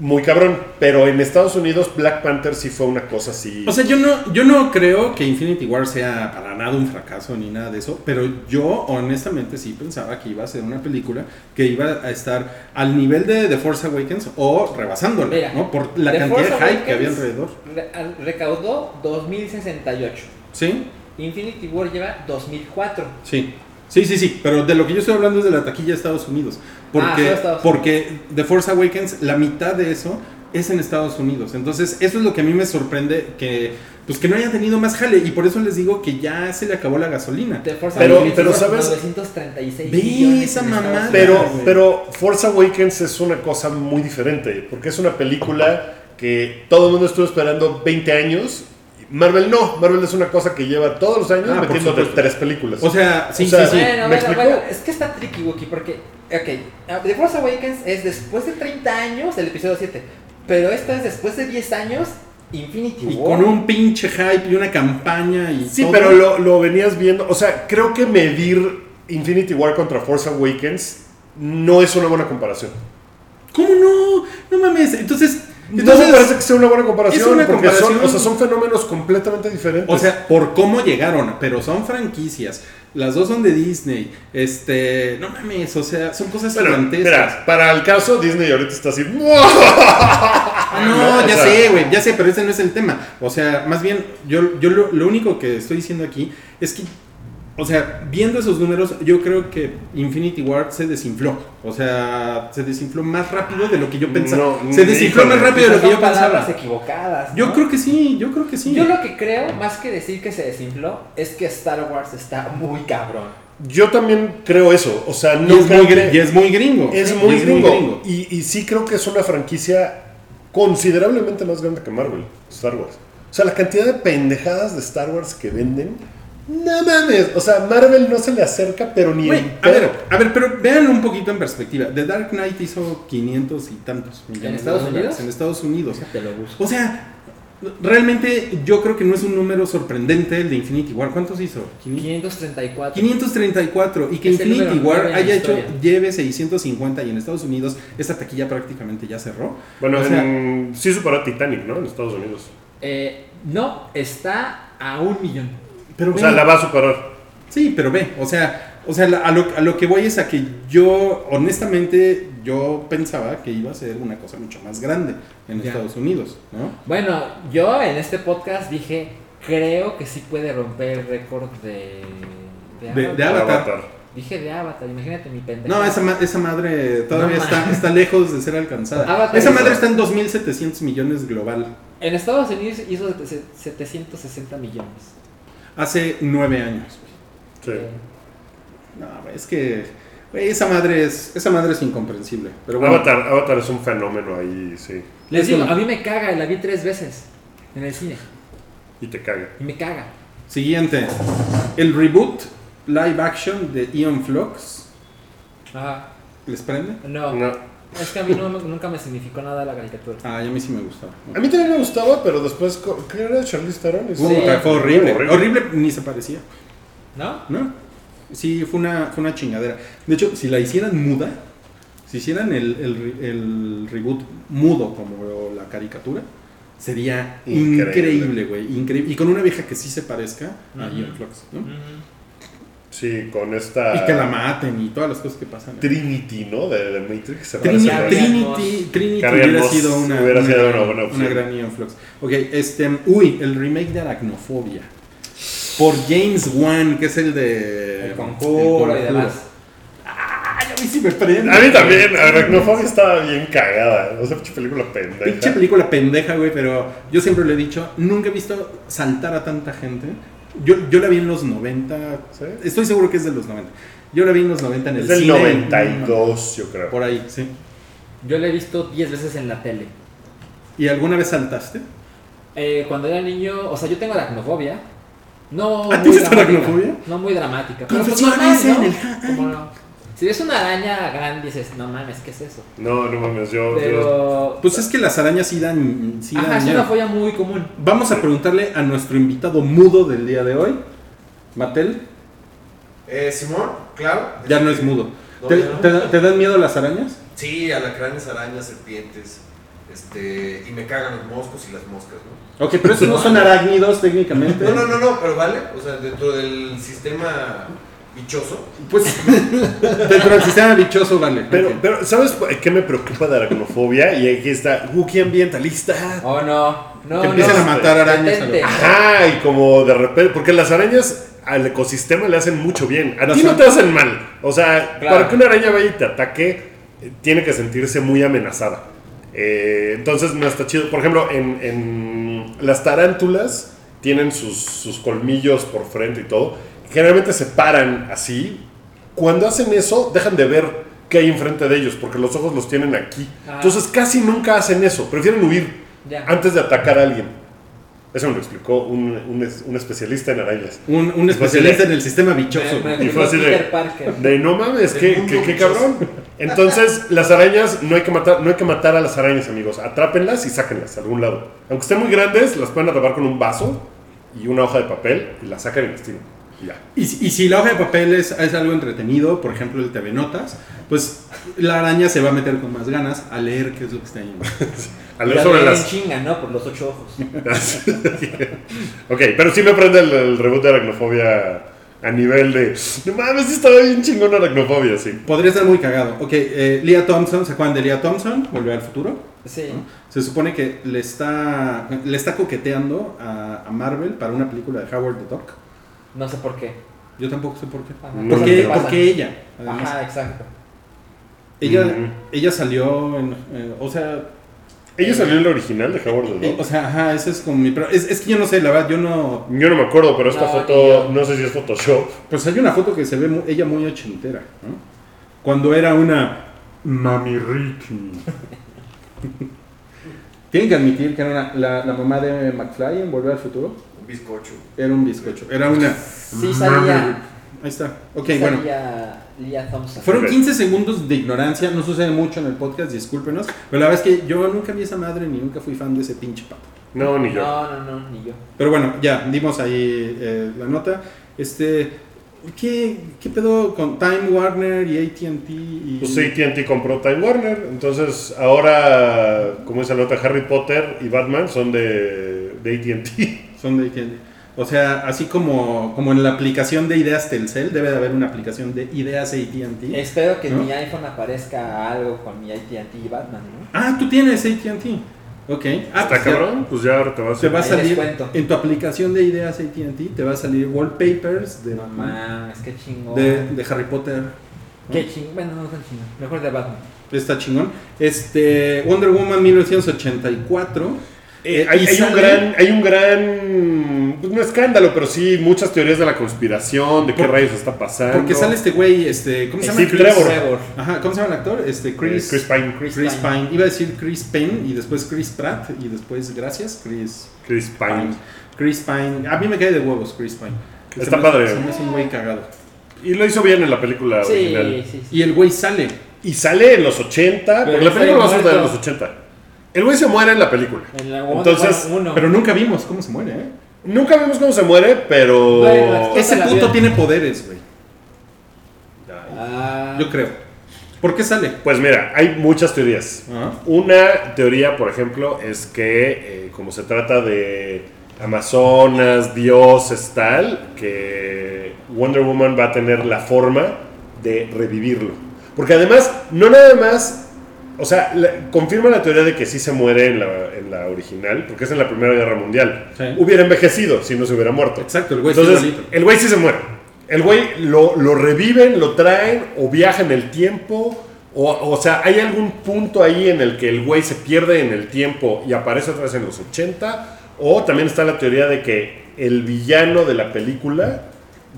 muy cabrón. Pero en Estados Unidos, Black Panther sí fue una cosa así. O sea, yo no, yo no creo que Infinity War sea para nada un fracaso ni nada de eso, pero yo honestamente sí pensaba que iba a ser una película que iba a estar al nivel de The Force Awakens o rebasándola, Mira, ¿no? Por la The cantidad de Force hype que había Awakens alrededor. re- recaudó 2068. ¿Sí? Infinity War lleva 2004. Sí. Sí, sí, sí, pero de lo que yo estoy hablando es de la taquilla de Estados Unidos. Ah, Porque, Estados porque The Force Awakens, la mitad de eso es en Estados Unidos. Entonces, eso es lo que a mí me sorprende que pues que no haya tenido más jale y por eso les digo que ya se le acabó la gasolina. The Force Pero- Awakens pero ¿sabes? 936 Ve millones esa mamada. Pero, pero Force Awakens es una cosa muy diferente, porque es una película que todo el mundo estuvo esperando 20 años. Marvel no, Marvel es una cosa que lleva todos los años Ah, metiendo tres películas. O sea, sí, O sea, sí, sí. Bueno, ¿Me bueno, explicó? bueno, es que está tricky, Wookie, porque, ok, ah, The Force Awakens es después de 30 años el episodio 7, pero esta es después de 10 años Infinity Y War. con un pinche hype y una campaña y sí, todo. pero lo, lo venías viendo. O sea, creo que medir Infinity War contra Force Awakens no es una buena comparación. ¿Cómo no? No mames. Entonces, no entonces me parece que sea una buena comparación, es una porque comparación- Son, o sea, son fenómenos completamente diferentes. O sea, por cómo llegaron, pero son franquicias. Las dos son de Disney. Este, no mames, o sea, son cosas gigantescas. mira, para el caso, Disney ahorita está así. Ah, no, No, o ya sea- sé, güey, ya sé, pero ese no es el tema. O sea, más bien, yo, yo lo, lo único que estoy diciendo aquí es que, o sea, viendo esos números, yo creo que Infinity War se desinfló. O sea, se desinfló más rápido de lo que yo pensaba. No, se desinfló más rápido de lo que yo palabras pensaba. equivocadas. Yo creo que sí, yo creo que sí. Yo lo que creo, más que decir que se desinfló, es que Star Wars está muy cabrón. Yo también creo eso. O sea, y, no es muy, gri- y es muy gringo. Es muy y gringo. Y, y sí creo que es una franquicia considerablemente más grande que Marvel, Star Wars. O sea, la cantidad de pendejadas de Star Wars que venden. No mames. O sea, Marvel no se le acerca, pero ni en a ver, a ver, pero vean un poquito en perspectiva. The Dark Knight hizo 500 y tantos millones Estados de dólares Unidos? en Estados Unidos. Te lo busco. O sea, realmente yo creo que no es un número sorprendente el de Infinity War. ¿Cuántos hizo? 500. 534. 534 y que Es el Infinity War en haya hecho lleve 650 y en Estados Unidos esta taquilla prácticamente ya cerró. Bueno, o sea, en- sí superó Titanic, ¿no? En Estados Unidos. Eh, no, está a un millón. Pero O sea, la va a superar. Sí, pero ve, o sea, o sea, a lo, a lo que voy es a que yo, honestamente, yo pensaba que iba a ser una cosa mucho más grande en Ya. Estados Unidos, ¿no? Bueno, yo en este podcast dije, creo que sí puede romper el récord de... De- de Avatar. Dije de Avatar, imagínate mi pendejo. No, esa, ma- esa madre todavía No, está, ma. está lejos de ser alcanzada. Avatar esa hizo- madre está en 2.700 millones global. En Estados Unidos hizo sete- 760 millones. Hace nueve años. Sí. No, es que esa madre es esa madre es incomprensible. Pero bueno, Avatar, Avatar es un fenómeno ahí, sí. Les digo, a mí me caga, la vi tres veces en el cine. Y te caga. Y me caga. siguiente. El reboot live action de Ian Flux. Ajá. ¿Les prende? No, No. Es que a mí no nunca me significó nada la caricatura. Ah, y a mí sí me gustaba. A mí también me gustaba, pero después, ¿qué era Charlize Theron? Es- Puta, fue horrible. horrible. horrible. ni se parecía, ¿No? ¿no? Sí, fue una, fue una chingadera. De hecho, si la hicieran muda, si hicieran el, el re- el reboot mudo como la caricatura, sería Increíble. güey. Increíble. Y con una vieja que sí se parezca a Ujú. Ian Flux, ¿no? Sí, con esta... Y que la maten y todas las cosas que pasan. Trinity, ¿no? De, de Matrix. Trinity, Trinity Carrie hubiera sido una, hubiera sido gran- una buena opción. una gran Ian Flux. Ok, este, uy, el remake de Aracnofobia. Por James Wan, que es el de... El conjuro y demás. Ay, a mí sí me prende. A mí también, Aracnofobia estaba bien cagada. O sea, pinche película pendeja. Pinche película pendeja, güey, pero yo siempre lo he dicho, nunca he visto saltar a tanta gente. Yo, yo la vi en los 90, ¿Sí? estoy seguro que es de los 90. Yo la vi en los 90 en el Es del cine. 92, yo creo. Por ahí, sí. Yo la he visto 10 veces en la tele. ¿Y alguna vez saltaste? Eh, cuando era niño, o sea, yo tengo aracnofobia. No ¿Ah, muy dramática. aracnofobia? No muy dramática. pero pues Confesiones normal, ¿no? en el- ¿Cómo no? Si ves una araña grande dices, no mames, ¿qué es eso? No, no mames, yo... yo- Pero... Pues es que las arañas sí dan... Sí dan Ajá, es una fobia muy común. Vamos a preguntarle a nuestro invitado mudo del día de hoy, Matel, Eh, Simón, claro. Ya no es mudo. No, ¿Te, ya no. te- te dan miedo las arañas? Sí, alacranes, arañas, serpientes. Este, y me cagan los moscos y las moscas, ¿no? Ok, pero esos no son arácnidos técnicamente. No, no, no, no, pero vale. O sea, dentro del sistema bichoso. Pues <laughs> dentro del sistema bichoso vale. Pero, pero, ¿sabes qué me preocupa de aracnofobia? Y aquí está Wookie ambientalista. Oh, no. No, que empiecen no. a matar arañas. a Ajá, y como de repente, porque las arañas al ecosistema le hacen mucho bien. A ti no te hacen mal. O sea, Claro. para que una araña vaya y te ataque, tiene que sentirse muy amenazada. Eh, entonces no está chido. Por ejemplo, en, en las tarántulas tienen sus, sus colmillos por frente y todo. Generalmente se paran así. Cuando hacen eso, dejan de ver qué hay enfrente de ellos, porque los ojos los tienen aquí. Ah. Entonces casi nunca hacen eso. Prefieren huir Ya. antes de atacar a alguien. Eso me lo explicó un, un un especialista en arañas. Un, un especialista en el sistema bichoso. Me- me Y fue así de-. De no mames, qué, qué- qué cabrón. Entonces, las arañas no hay que matar, no hay que matar a las arañas, amigos. Atrápenlas y sáquenlas a algún lado. Aunque estén muy grandes, las pueden atrapar con un vaso y una hoja de papel y las sacan y las tiran. Y ya. Y, si- y si la hoja de papel es, es algo entretenido, por ejemplo el TV Notas, pues la araña se va a meter con más ganas a leer qué es lo que está ahí. <laughs> A leer sobre las. chinga, ¿no? Por los ocho ojos. <laughs> ok, pero sí me prende el, el reboot de aracnofobia a nivel de. No mames, estaba bien chingón aracnofobia, sí. Podría estar muy cagado. Ok, eh, Leah Thompson, ¿se acuerdan de Leah Thompson? Volvió al futuro. Sí. Se supone que le está, le está coqueteando a, a Marvel para una película de Howard the Duck. No sé por qué. Yo tampoco sé por qué. Ajá, No ¿Por qué, por ella? Además, Ajá, exacto. ella, ella salió en, eh, o sea, ¿Ella salió en la original de Howard the eh, Duck? o sea, ajá, ese es como mi, pero es, es que yo no sé, la verdad, yo no, Yo no me acuerdo, pero esta No, foto, yo. no sé si es Photoshop. pues hay una foto que se ve mu- ella muy ochentera, ¿no? Cuando era una mami Ricky. <laughs> Tienen que admitir que era una- la, la mamá de McFly en Volver al Futuro. Bizcocho. Era un bizcocho. Era una. Sí salía. Ahí está. Ok, bueno. Thompson. Fueron Ok. 15 segundos de ignorancia. No sucede mucho en el podcast, discúlpenos. Pero la verdad es que yo nunca vi esa madre ni nunca fui fan de ese pinche pato. No, ni yo. No, no, no, ni yo. Pero bueno, ya, dimos ahí eh, la nota. Este. ¿Qué, ¿Qué pedo con Time Warner y ATT? Y... Pues AT&T compró Time Warner, entonces ahora, como dice la nota, Harry Potter y Batman son de, de AT&T. <laughs> Son de AT&T. O sea, así como, como en la aplicación de ideas Telcel, debe de haber una aplicación de ideas ATT. Espero que en ¿No? mi iPhone aparezca algo con mi AT&T y Batman, ¿no? Ah, tú tienes ATT. Ok. Ah, ¿Está pues ya- cabrón? Pues ya ahora te vas Te va a salir descuento. en tu aplicación de ideas AT&T, te va a salir wallpapers de, No mames, qué chingón. de, de Harry Potter. Qué chingón. Bueno, no tan chingón. Mejor de Batman. Está chingón. Este Wonder Woman 1984. Eh, Eh, hay, hay un gran, hay un gran, pues no escándalo, pero sí muchas teorías de la conspiración, de qué Por- rayos está pasando. Porque sale este güey, este, ¿cómo se llama? Steve Chris- Trevor. Ajá, ¿cómo se llama el actor? Este Chris, Eh, Chris Pine. Chris Chris Pine. Pine. Iba a decir Chris Payne y después Chris Pratt y después gracias Chris Chris Pine. Pine. Chris Pine. A mí me cae de huevos Chris Pine. Se Está me- padre. Se me hace un güey cagado. Y lo hizo bien en la película Sí, original. sí, sí. Y el güey sale. Y sale en los 80, Pero porque la película va a ser de los 80. El güey se muere en la película. En la Wonder Entonces, Woman uno. Pero nunca vimos cómo se muere, ¿eh? Nunca vemos cómo se muere, pero... Bueno, Ese puto tiene poderes, güey. Ah, Yo creo. ¿Por qué sale? Pues mira, hay muchas teorías. Una teoría, por ejemplo, es que eh, como se trata de Amazonas, dioses, tal, que Wonder Woman va a tener la forma de revivirlo. Porque además, no nada más, o sea, la- confirma la teoría de que sí se muere en la, en la original, porque es en la Primera Guerra Mundial. Sí. Hubiera envejecido si no se hubiera muerto. Exacto, el güey sí Entonces, igualito. el güey sí se muere. El güey lo, lo reviven, lo traen, o viaja en el tiempo. O, o sea, hay algún punto ahí en el que el güey se pierde en el tiempo y aparece otra vez en los 80. O también está la teoría de que el villano de la película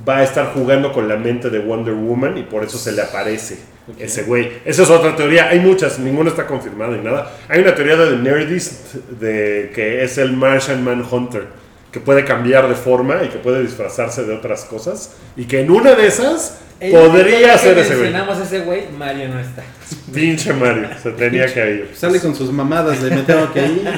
va a estar jugando con la mente de Wonder Woman y por eso se le aparece ese güey. Esa es otra teoría. Hay muchas, ninguna está confirmada ni nada. Hay una teoría de The Nerdist de que es el Martian Manhunter, que puede cambiar de forma y que puede disfrazarse de otras cosas y que en una de esas el podría ser ese güey. mencionamos ese güey, Mario no está. Pinche Mario, se tenía que ir. Sale con sus mamadas de me tengo que ir.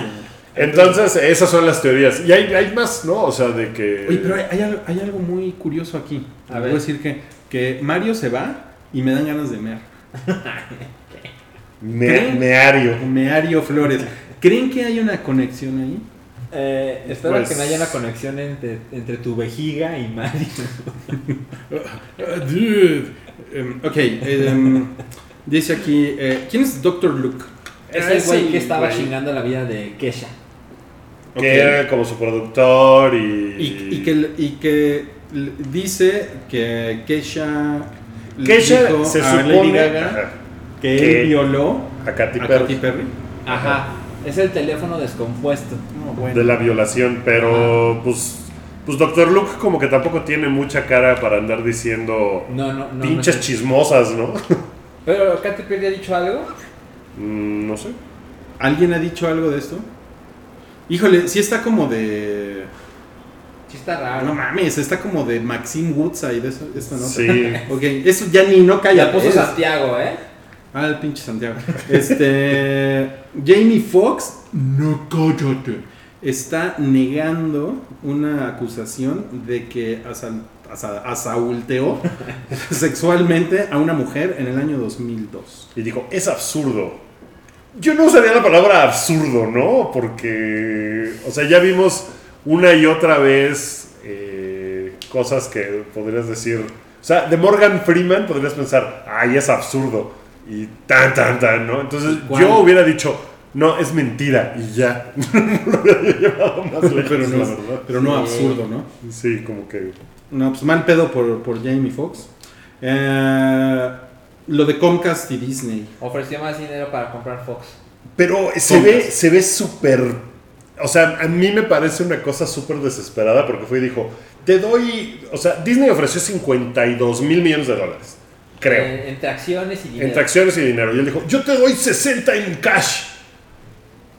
Entonces, esas son las teorías. Y hay, hay más, ¿no? O sea, de que. Oye, pero hay, hay algo, hay algo muy curioso aquí. A A ver. Voy a decir que, que Mario se va y me dan ganas de mear. <laughs> Me- meario. Meario Flores. ¿Creen que hay una conexión ahí? Eh, espero Pues- que no haya una conexión entre, entre tu vejiga y Mario. Uh, <laughs> dude. Ok, em, dice aquí, eh, ¿quién es Dr. Luke? Es el güey que estaba chingando la vida de Kesha. Que era como su productor y. Y, y que, y que dice que Kesha, dijo se a Lady supone. Gaga que que- él violó a Katy a Perry. Katy Perry. Ajá. Es el teléfono descompuesto. No, bueno. de la violación, pero pues. Pues Dr. Luke como que tampoco tiene mucha cara para andar diciendo No, no, no. pinches no sé. chismosas, ¿no? <laughs> Pero Katy Perry ha dicho algo. Mm, no sé. ¿Alguien ha dicho algo de esto? Híjole, sí está como de... Sí está raro. No mames, está como de Maxine Woodside de eso, esta nota. Sí. <laughs> Ok, eso ya ni no calla. Puso Santiago, ¿eh? Ah, el pinche Santiago. Este. Jamie Foxx, no cállate. Está negando una acusación de que asal- asa- asaulteó <laughs> sexualmente a una mujer en el año 2002. Y dijo, es absurdo. Yo no usaría la palabra absurdo, ¿no? Porque, o sea, ya vimos una y otra vez eh, cosas que podrías decir. O sea, de Morgan Freeman podrías pensar, ay, es absurdo. Y tan, tan, tan, ¿no? Entonces ¿Cuál? yo hubiera dicho, no, es mentira. Y ya. <laughs> no lo hubiera llevado más lejos, Pero no, pero no Sí. absurdo, ¿no? Sí, como que. No, pues mal pedo por, por Jamie Foxx. Eh, lo de Comcast y Disney. Ofreció más dinero para comprar Fox. Pero se ve, se ve súper. O sea, a mí me parece una cosa súper desesperada porque fue y dijo: Te doy. O sea, Disney ofreció 52 mil millones de dólares. Creo. Eh, entre acciones y dinero. entre acciones y dinero. Y él dijo: Yo te doy 60 en cash.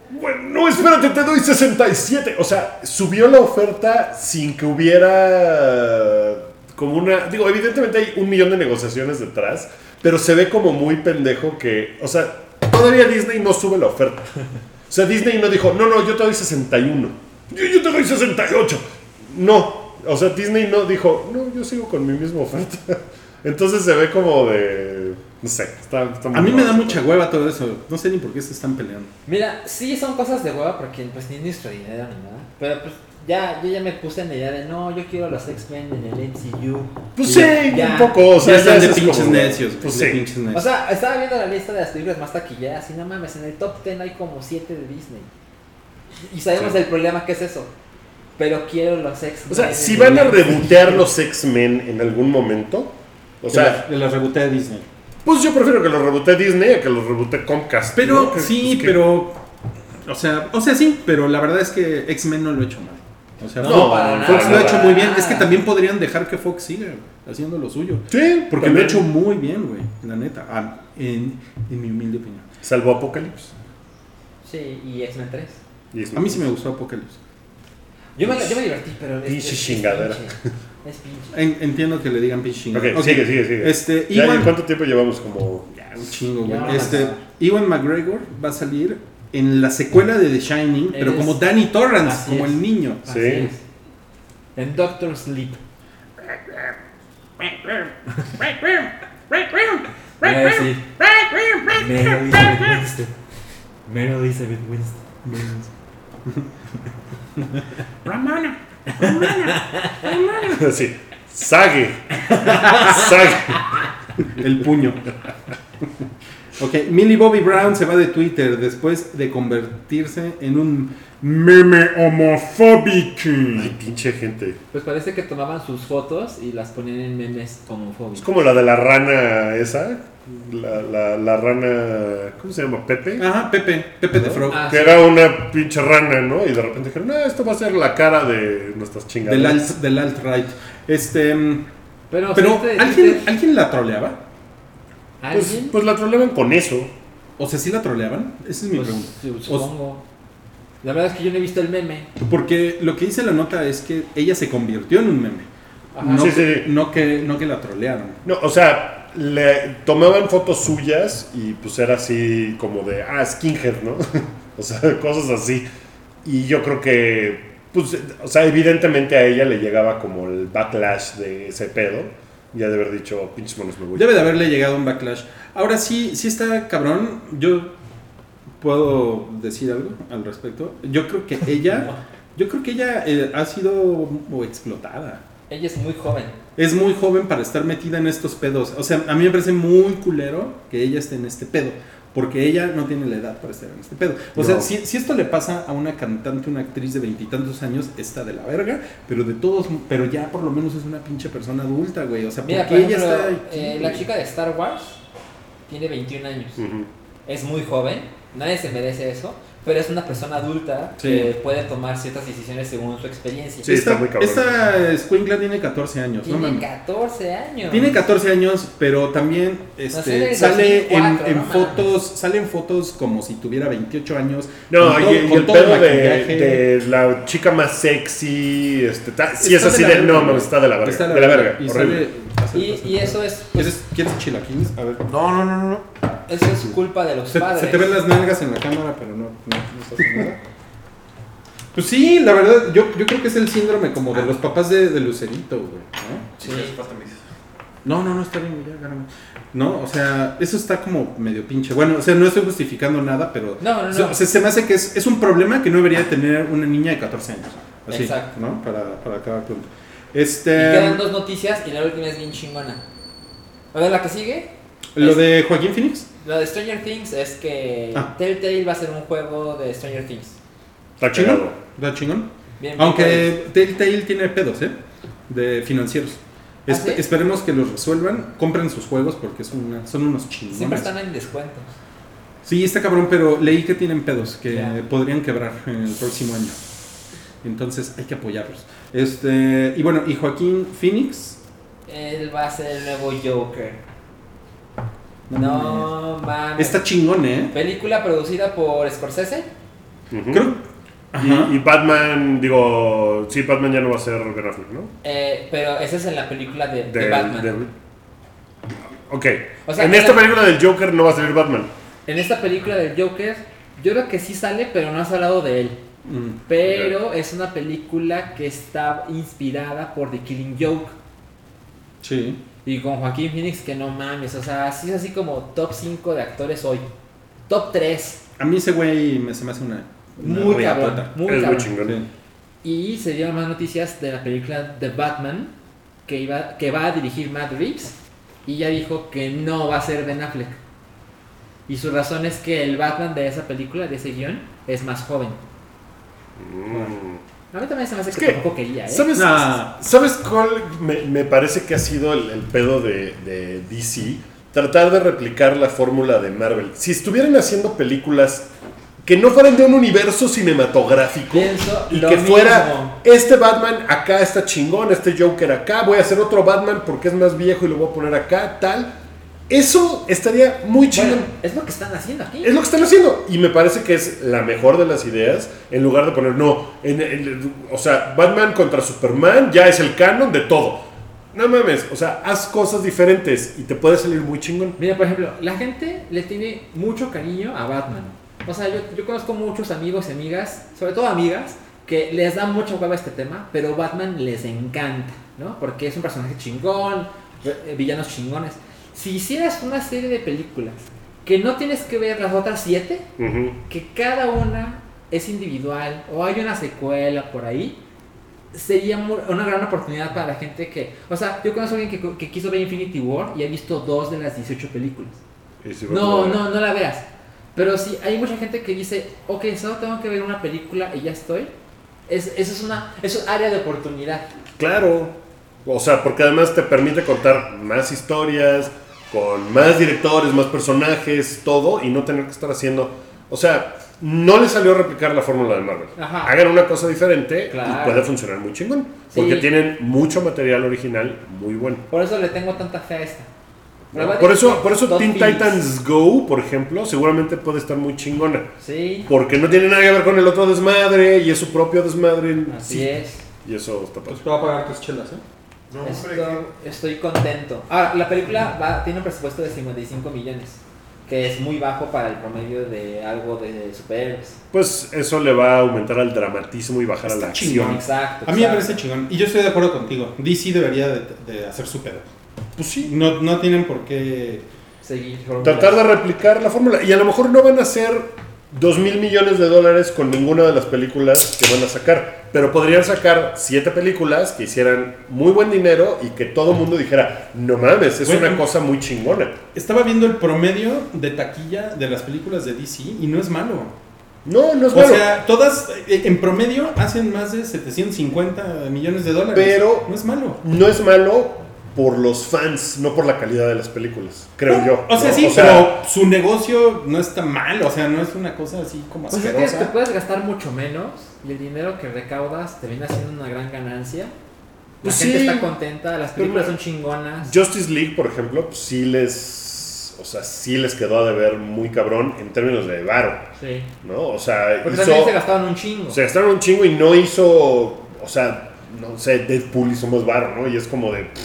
Bueno, no, espérate, te doy 67. O sea, subió la oferta sin que hubiera como una... Digo, evidentemente hay un millón de negociaciones detrás, pero se ve como muy pendejo que... O sea, todavía Disney no sube la oferta. <laughs> O sea, Disney no dijo, no, no, yo te doy 61. Yo, yo te doy 68. No. O sea, Disney no dijo, no, yo sigo con mi misma oferta. <laughs> Entonces se ve como de... No sé, está, está muy A mí me da mucha hueva todo eso. No sé ni por qué se están peleando. Mira, sí son cosas de hueva porque pues ni es nuestro dinero ni nada. Pero pues ya, yo ya me puse en la idea de no, yo quiero los X-Men en el MCU. Pues sí, ya- un poco. O sea, ya están ya de es pinches como- necios. Pues de sí. pinches O necios. sea, estaba viendo la lista de las películas más taquilleras y no mames, en el top 10 hay como 7 de Disney. Y sabemos Sí. el problema que es eso. Pero quiero los X-Men. O sea, si van a rebotear los X-Men en algún momento, o de sea, la, de la rebote de Disney. pues yo prefiero que los rebotee Disney a que los rebotee Comcast. Pero ¿no? Que- sí, pues, que- pero. O sea, o sea, sí, pero la verdad es que X-Men no lo ha hecho mal. O sea, No, Fox, para Fox nada. lo ha hecho muy bien. Es que también podrían dejar que Fox siga haciendo lo suyo. Sí, Porque lo ha hecho muy bien, güey. La neta. Ah, en, en mi humilde opinión. Salvo Apocalypse. Sí, y X-Men 3. Y es- A mí sí me gustó Apocalypse. Yo me, yo me divertí, pero es, Pinche chingadera. pinche. Es pinche. En- entiendo que le digan pinche chingada. Ok, Ok, sigue, sigue, sigue. Este, Ya, Iwan- ¿y ¿Cuánto tiempo llevamos? Como... Un chingo, güey. Este, Iwan McGregor va a salir en la secuela de The Shining, pero como Danny Torrance, así como es. el niño. Así Sí. es. En Doctor Sleep. Mary Elizabeth Winston. Mary Elizabeth Winston. sí. Sague. Sague. El puño. Ok, Millie Bobby Brown se va de Twitter después de convertirse en un meme homofóbico. Ay, pinche gente. Pues parece que tomaban sus fotos y las ponían en memes homofóbicos. Es como la de la rana esa. La, la, la rana... ¿Cómo se llama? ¿Pepe? Ajá, Pepe, Pepe de ¿No? Frog. Ah, que sí. era una pinche rana, ¿no? Y de repente dijeron, no, esto va a ser la cara de nuestras Del chingaderas. alt, del alt-right. Este, mm, Pero, pero ¿sí te- ¿alguien, ¿alguien la troleaba? Pues, pues la troleaban con eso. O sea, ¿sí la troleaban? Esa es mi Pues, pregunta. su- supongo. La verdad es que yo no he visto el meme. Porque lo que dice la nota es que ella se convirtió en un meme. Ajá. No, Sí, que, sí. no, que, no que la trolearon. No, o sea, le tomaban fotos suyas y pues era así como de, ah, skinhead, ¿no? <laughs> o sea, cosas así. Y yo creo que, pues, o sea, evidentemente a ella le llegaba como el backlash de ese pedo. Ya de haber dicho, pinches monos me voy. Debe de haberle llegado un backlash. Ahora sí, sí está cabrón. Yo puedo decir algo al respecto. Yo creo que <laughs> ella, yo creo que ella eh, ha sido explotada. Ella es muy joven. Es muy joven para estar metida en estos pedos. O sea, a mí me parece muy culero que ella esté en este pedo. Porque ella no tiene la edad para estar en este pedo. O sea, si, si esto le pasa a una cantante, una actriz de veintitantos años, está de la verga. Pero de todos, pero ya por lo menos es una pinche persona adulta, güey. O sea, Mira, porque por ella está. aquí, eh, la chica de Star Wars tiene 21 años. Ujú. Es muy joven, nadie se merece eso, pero es una persona adulta Sí. que puede tomar ciertas decisiones según su experiencia. Sí, está muy cabrón. Esta escuincla tiene 14 años, no Tiene mames. 14 años. Tiene 14 años, pero también este, en el sale en, 2004, en no fotos, sale en fotos como si tuviera 28 años. No, con todo- y, y con el pedo de, de la chica más sexy, este, ta- sí es Está así la de, verga, no mames, está de la verga. Está de la verga, y horrible. sale- Y, y eso es pues, ¿Quieres, ¿Quieres chilaquiles? A ver. No, no, no, no. Eso es culpa de los Se, padres. se te ven las nalgas en la cámara, pero no, no, no está haciendo nada. Pues sí, la verdad, yo, yo creo que es el síndrome como de los papás de, de Lucerito, güey. ¿no? Sí. No, no, no, está bien, ya, gáname. No, o sea, eso está como medio pinche. Bueno, o sea, no estoy justificando nada, pero. No, no, o sea, no. se, se me hace que es, es un problema que no debería tener una niña de 14 años. Así, Exacto. ¿no? Para, para acabar pronto. Y Este. quedan dos noticias y la última es bien chingona. A ver, la que sigue. Lo es- de Joaquín Phoenix. Lo de Stranger Things es que Ah. Telltale va a ser un juego de Stranger Things. Está ¿Chingón? ¿Da chingón? Bien, Aunque Telltale tiene pedos, ¿eh? De financieros. ¿Ah, Espe- sí? Esperemos que los resuelvan. Compren sus juegos porque son, una- son unos chingones. Siempre están en descuentos. Sí, está cabrón, pero leí que tienen pedos que podrían quebrar en el próximo año. Entonces hay que apoyarlos. Este, y bueno, y Joaquín Phoenix. Él va a ser el nuevo Joker. No mames. Está chingón, ¿eh? Película producida por Scorsese. Ujú. Creo. Ajá. Y, y Batman, digo, sí, Batman ya no va a ser Ben Affleck, ¿no? eh, pero esa es en la película de, de Del- Batman. del- Ok. O sea, en en esta la- película del Joker no va a salir Batman. En esta película del Joker, yo creo que sí sale, pero no has hablado de él. Mm. Pero es una película que está inspirada por The Killing Joke. Sí. Y con Joaquín Phoenix, que no mames, o sea, sí es así como top 5 de actores hoy. Top 3. A mí ese güey me, se me hace una. una Muy riatota. cabrón. Muy es muy cabrón. chingón. Y se dieron más noticias de la película The Batman, que, iba, que va a dirigir Matt Reeves. Y ya dijo que no va a ser Ben Affleck. Y su razón es que el Batman de esa película, de ese guion, es más joven. Mm. A mí también se me hace Es que, que, tampoco quería, ¿eh? ¿Sabes, Nah. ¿sabes cuál me, me parece que ha sido el, el pedo de, de DC? Tratar de replicar la fórmula de Marvel. Si estuvieran haciendo películas que no fueran de un universo cinematográfico Pienso y que fuera este Batman acá está chingón, este Joker acá, voy a hacer otro Batman porque es más viejo y lo voy a poner acá, tal. Eso estaría muy. Bueno, es lo que están haciendo aquí. Es lo que están haciendo. Y me parece que es la mejor de las ideas. En lugar de poner, no, en, en- o sea, Batman contra Superman ya es el canon de todo. No mames, o sea, haz cosas diferentes y te puede salir muy chingón. Mira, por ejemplo, la gente le tiene mucho cariño a Batman. O sea, yo, yo conozco muchos amigos y amigas, sobre todo amigas, que les da mucho huevo este tema, pero Batman les encanta, ¿no? Porque es un personaje chingón, eh, villanos chingones. Si hicieras una serie de películas que no tienes que ver las otras siete, que cada una es individual o hay una secuela por ahí, sería una gran oportunidad para la gente que... O sea, yo conozco a alguien que, que quiso ver Infinity War y ha visto dos de las 18 películas. Si No, no, no la veas. Pero sí, hay mucha gente que dice, ok, solo tengo que ver una película y ya estoy. Es, eso es una eso es área de oportunidad. Claro. O sea, porque además te permite contar más historias, con más directores, más personajes, todo, y no tener que estar haciendo. O sea, no le salió a replicar la fórmula de Marvel. Ajá. Hagan una cosa diferente Claro. y puede funcionar muy chingón. Sí. Porque tienen mucho material original muy bueno. Por eso le tengo tanta fe a esta. Va Por eso, por eso Teen. Titans Go, por ejemplo, seguramente puede estar muy chingona. Sí, Porque no tiene nada que ver con el otro desmadre y es su propio desmadre. así Sí. es. Y eso está padre. Pues te voy a pagar tus chelas, ¿eh? No, hombre, Estoy, estoy contento. Ahora, la película va, tiene un presupuesto de 55 millones. que es muy bajo para el promedio de algo de superhéroes. Pues eso le va a aumentar al dramatismo y bajar a la chingón. acción. Exacto. A mí me parece chingón. Y yo estoy de acuerdo contigo. DC debería de, de hacer su pedo. Pues sí. No, no tienen por qué... Seguir Tratar de replicar la fórmula. Y a lo mejor no van a ser dos mil millones de dólares con ninguna de las películas que van a sacar. Pero podrían sacar siete películas que hicieran muy buen dinero y que todo el mundo dijera, no mames, es Bueno. una cosa muy chingona. Estaba viendo el promedio de taquilla de las películas de DC y no es malo. No, no es O malo. sea, todas eh, en promedio hacen más de 750 millones de dólares. Pero- no es malo. no es malo por los fans, no por la calidad de las películas, creo No, yo. O sea, ¿no? sí, pero su negocio no está mal. O sea, no es una cosa así como Pues es que asquerosa. te puedes gastar mucho menos y el dinero que recaudas te viene haciendo una gran ganancia. La Pues gente sí. está contenta, las películas son chingonas. Justice League, por ejemplo, pues, sí les. O sea, sí les quedó a deber muy cabrón en términos de varo, Sí. ¿no? O sea, Porque hizo, también se gastaban un chingo. se gastaron un chingo y no hizo. O sea, no sé, Deadpool hizo más varo, ¿no? Y es como de. pff,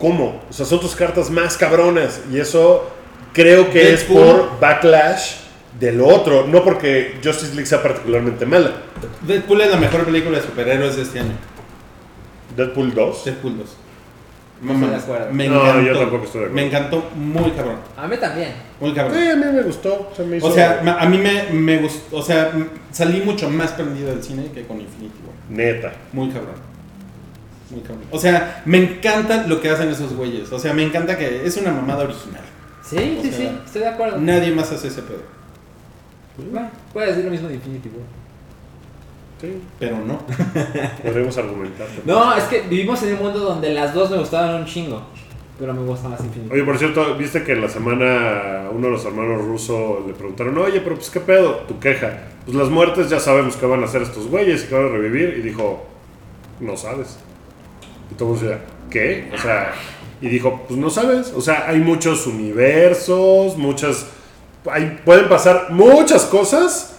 ¿Cómo? O sea, son tus cartas más cabronas. Y eso creo que es por backlash del otro. No porque Justice League sea particularmente mala. Deadpool es la mejor película de superhéroes de este año. Deadpool 2. Deadpool 2. No estoy de acuerdo. Me No, encantó. yo tampoco estoy de acuerdo. Me encantó muy cabrón. A mí también. Muy cabrón. Eh, a mí me gustó. se me hizo- O sea, a mí me, me gustó. O sea, salí mucho más prendido del cine que con Infinity War. neta. Muy cabrón. Muy cabrón. O sea, me encanta lo que hacen esos güeyes. O sea, me encanta que es una mamada original. Sí, O sí, sea, sí, estoy de acuerdo. Nadie más hace ese pedo. Bueno, puedes decir lo mismo de Infinity War. Sí, Pero no. <laughs> podríamos argumentar. No, es que vivimos en un mundo donde las dos me gustaban un chingo. Pero me gusta más Infinity Oye, por cierto, viste que en la semana uno de los hermanos rusos le preguntaron, oye, pero pues qué pedo, tu queja. Pues las muertes ya sabemos que van a hacer estos güeyes y que van a revivir. Y dijo, no sabes. Y todos decían, ¿qué? O sea, y dijo, pues no sabes, o sea, hay muchos universos, muchas, hay, pueden pasar muchas cosas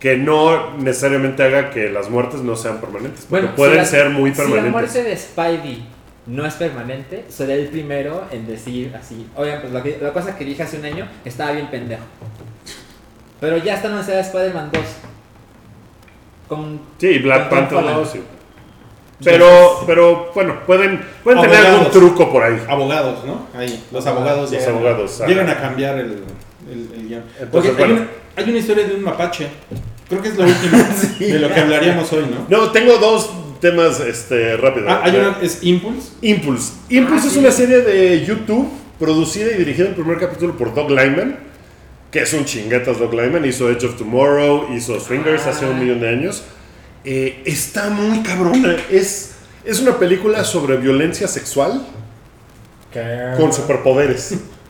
que no necesariamente haga que las muertes no sean permanentes. Bueno, pueden ser muy permanentes. Si la muerte de Spidey no es permanente, seré el primero en decir así, oigan, pues la, cosa que dije hace un año estaba bien pendejo. Pero ya está anunciada Spider-Man 2. Sí, Black Panther 2. Pero, sí. pero bueno, pueden, pueden tener algún truco por ahí. Abogados, ¿no? Ahí, los abogados. Los llegan, abogados. Llegan a cambiar el, el, el guion. Entonces, bueno. hay, una, hay, una, historia de un mapache. Creo que es lo último sí. <laughs> de lo que hablaríamos hoy, ¿no? No, tengo dos temas este, rápidos. Ah, hay una, es Impulse. Impulse. Impulse ah, es sí. una serie de YouTube producida y dirigida en primer capítulo por Doug Lyman que es un chinguetas Doug Lyman, hizo Edge of Tomorrow, hizo Swingers ah. hace un ah. millón de años. Eh, está muy cabrona. Es, es una película sobre violencia sexual con superpoderes. <laughs>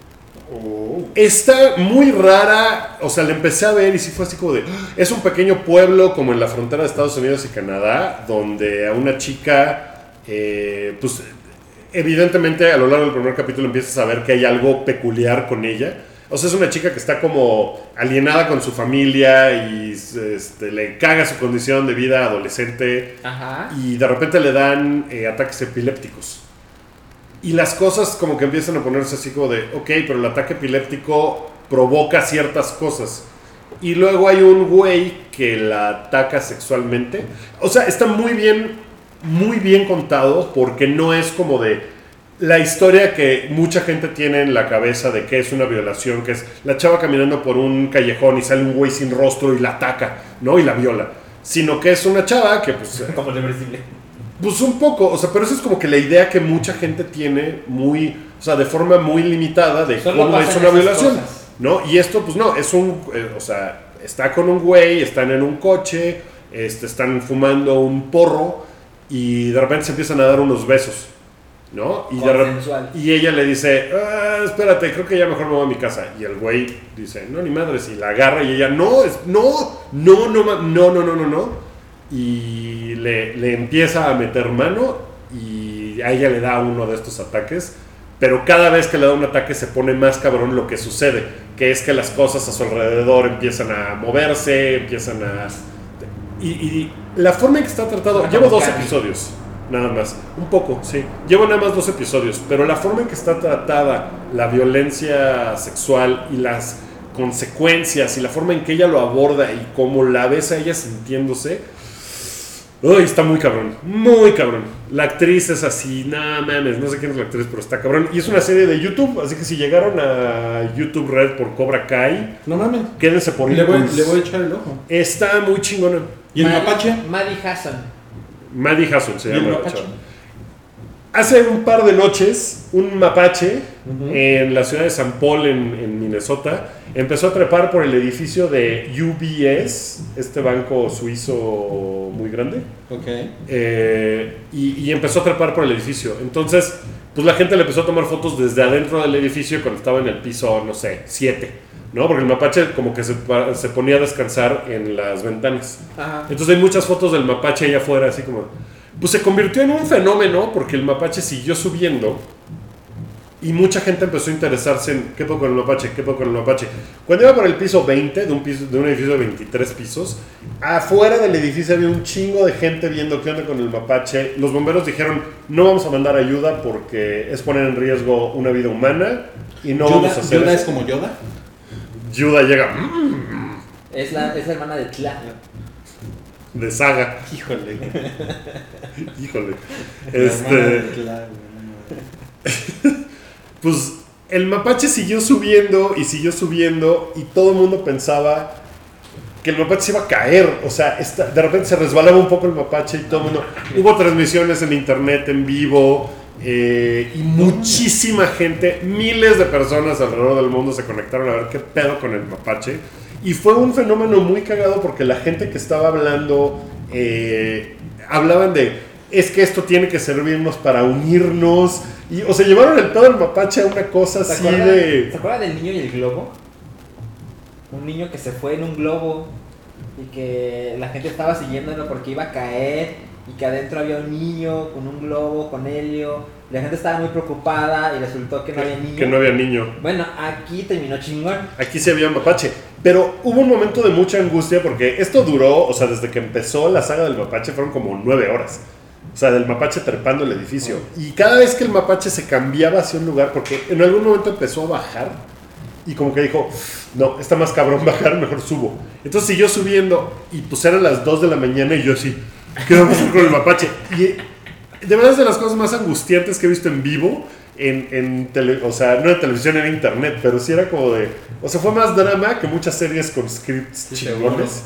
Está muy rara, o sea, la empecé a ver y sí fue así como de... Es un pequeño pueblo como en la frontera de Estados Unidos y Canadá, donde a una chica, eh, pues evidentemente a lo largo del primer capítulo empiezas a ver que hay algo peculiar con ella. O sea, es una chica que está como alienada con su familia y este, le caga su condición de vida adolescente Ajá. y de repente le dan eh, ataques epilépticos. Y las cosas como que empiezan a ponerse así como de, ok, pero el ataque epiléptico provoca ciertas cosas. Y luego hay un güey que la ataca sexualmente. O sea, está muy bien, muy bien contado porque no es como de la historia que mucha gente tiene en la cabeza de que es una violación, que es la chava caminando por un callejón y sale un güey sin rostro y la ataca, ¿no? Y la viola. Sino que es una chava que pues <laughs> Como reversible. pues un poco, o sea, pero eso es como que la idea que mucha gente tiene muy, o sea, de forma muy limitada de Solo cómo es una violación, cosas. ¿no? Y esto, pues no, es un, eh, o sea, está con un güey, están en un coche, este, están fumando un porro y de repente se empiezan a dar unos besos, ¿no? Y, y ella le dice, "Ah, espérate, creo que ya mejor me voy a mi casa. Y el güey dice, no, ni madres, y la agarra y ella, no, es, no, no, no, no, no, no, no, no y le, le empieza a meter mano y a ella le da uno de estos ataques. Pero cada vez que le da un ataque se pone más cabrón lo que sucede, que es que las cosas a su alrededor empiezan a moverse, empiezan a... Y, y la forma en que está tratado, llevo dos episodios, nada más. Un poco, sí. Llevo nada más dos episodios, pero la forma en que está tratada la violencia sexual y las consecuencias y la forma en que ella lo aborda y cómo la ves a ella sintiéndose, uy, está muy cabrón, muy cabrón. La actriz es así, nada mames, no sé quién es la actriz, pero está cabrón. Y es una serie de YouTube, así que si llegaron a YouTube Red por Cobra Kai, No mames. quédense por Le voy, le voy a echar el ojo. Está muy chingona. ¿Y el mapache? Maddie Hassan. Maddie Hasson se ¿Y el llama. la mapache? chava. Hace un par de noches, un mapache en la ciudad de San Paul, en, en Minnesota, empezó a trepar por el edificio de UBS, este banco suizo muy grande, Ok. eh, y, y empezó a trepar por el edificio. Entonces, pues la gente le empezó a tomar fotos desde adentro del edificio cuando estaba en el piso, no sé, 7, ¿no? Porque el mapache como que se, se ponía a descansar en las ventanas. Ajá. Entonces hay muchas fotos del mapache allá afuera, así como... Pues se convirtió en un fenómeno porque el mapache siguió subiendo y mucha gente empezó a interesarse en qué poco con el mapache, qué poco con el mapache. Cuando iba por el piso 20 de un, piso, de un edificio de 23 pisos, afuera del edificio había un chingo de gente viendo qué onda con el mapache. Los bomberos dijeron, no vamos a mandar ayuda porque es poner en riesgo una vida humana y no vamos a Yoda, hacer Yoda es eso". como Yoda. Yoda llega "Mm", Es la, es la hermana de Tla. de saga. Híjole. <laughs> Híjole. La hermana Este... de Cla- <laughs> pues el mapache siguió subiendo y siguió subiendo y todo el mundo pensaba que el mapache se iba a caer. O sea, esta- de repente se resbalaba un poco el mapache y todo el mundo... Hubo transmisiones en internet, en vivo, eh, y muchísima gente, miles de personas alrededor del mundo se conectaron a ver qué pedo con el mapache. Y fue un fenómeno muy cagado porque la gente que estaba hablando, eh, hablaban de, es que esto tiene que servirnos para unirnos. Y, o sea, llevaron el pedo del mapache a una cosa ¿Se así de... ¿Se acuerdan del niño y el globo? Un niño que se fue en un globo y que la gente estaba siguiéndolo porque iba a caer y que adentro había un niño con un globo, con helio. La gente estaba muy preocupada y resultó que no había niño. Que no había niño. Bueno, aquí terminó chingón. Aquí sí había mapache. Pero hubo un momento de mucha angustia porque esto duró, o sea, desde que empezó la saga del mapache fueron como nueve horas. O sea, del mapache trepando el edificio. Y cada vez que el mapache se cambiaba hacia un lugar, porque en algún momento empezó a bajar y como que dijo, no, está más cabrón bajar, mejor subo. Entonces siguió subiendo y pues eran las 2 de la mañana y yo así, ¿qué vamos a hacer con el mapache? Y de verdad es de las cosas más angustiantes que he visto en vivo. En, en tele- o sea, no en televisión, en internet, pero sí era como de. O sea, fue más drama que muchas series con scripts Sí, chingones.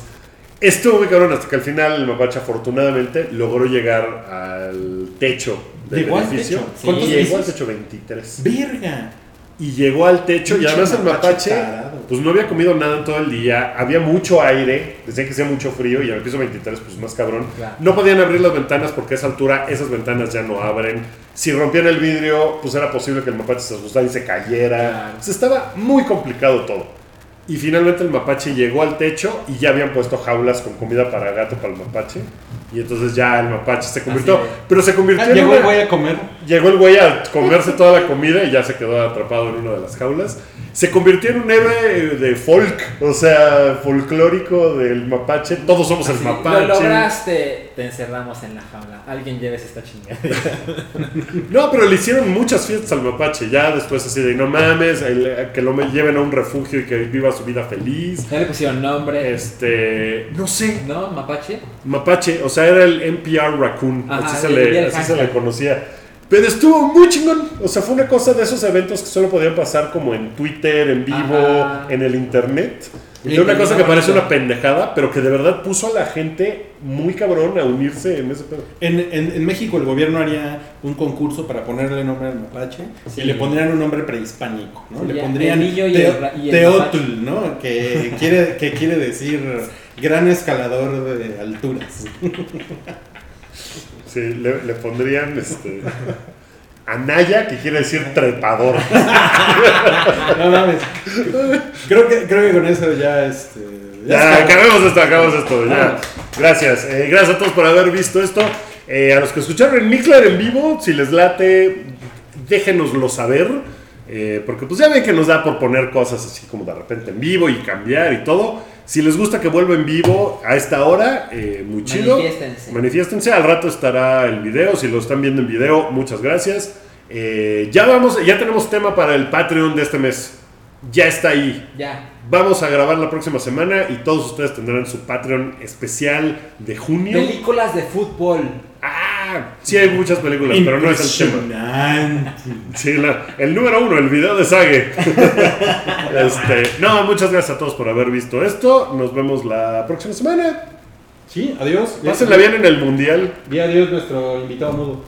Estuvo muy cabrón hasta que al final el mapache afortunadamente logró llegar al techo del ¿Llegó al edificio. techo? Sí, ¿Cuántos llegó al techo 23. ¡Verga! Y llegó al techo y además el mapache tarado. pues no había comido nada en todo el día, había mucho aire, decían que hacía mucho frío y el piso 23 pues más cabrón. Claro. No podían abrir las ventanas porque a esa altura esas ventanas ya no abren. Si rompían el vidrio pues era posible que el mapache se asustara y se cayera. Claro. Estaba muy complicado todo. Y finalmente el mapache llegó al techo y ya habían puesto jaulas con comida para gato para el mapache. Y entonces ya el mapache se convirtió. Pero se convirtió Ah, en llegó una- güey a comer. Llegó el güey a comerse toda la comida y ya se quedó atrapado en una de las jaulas. Se convirtió en un héroe de folk, o sea, folclórico del mapache. Todos somos el mapache. Lo lograste. Te encerramos en la jaula. Alguien lleves esta chingada. <laughs> No, pero le hicieron muchas fiestas al mapache. Ya después así de, no mames, el- que lo lleven a un refugio y que viva su vida feliz. Ya le pusieron nombre. Este, no sé, ¿No? ¿Mapache? mapache, o sea, era el NPR Raccoon, Ajá, así, se así le conocía. Pero estuvo muy chingón, o sea, fue una cosa de esos eventos que solo podían pasar como en Twitter, en vivo, Ajá. en el internet. Y era una cosa que parece una pendejada, pero que de verdad puso a la gente muy cabrón a unirse en ese pedo. En, en- en México el gobierno haría un concurso para ponerle nombre al mapache Sí. y le pondrían un nombre prehispánico, ¿no? Sí, le pondrían el niño y Teo- el ra- y el Teotl, ¿no? Que quiere, que quiere decir gran escalador de alturas. <laughs> Sí, le, le pondrían este. Anaya, que quiere decir trepador. <laughs> No mames. Creo que, creo que con eso ya este. Ya, está. acabemos esto, acabemos esto. Ya. Gracias. Eh, gracias a todos por haber visto esto. Eh, a los que escucharon en Mixler en vivo, si les late, déjenoslo saber. Eh, porque pues ya ven que nos da por poner cosas así como de repente en vivo y cambiar y todo. Si les gusta que vuelva en vivo a esta hora, eh, muy chido. Manifiéstense. Manifiéstense. Al rato estará el video. Si lo están viendo en video, muchas gracias. Eh, ya vamos, ya tenemos tema para el Patreon de este mes. Ya está ahí. Ya. Vamos a grabar la próxima semana y todos ustedes tendrán su Patreon especial de junio. Películas de fútbol. Ah, sí hay muchas películas, pero no es el tema. Sí, la- el número uno, el video de Sage. <laughs> Este, no, muchas gracias a todos por haber visto esto. Nos vemos la próxima semana. Sí, adiós. Pásenla bien en el mundial. Di adiós nuestro invitado mudo.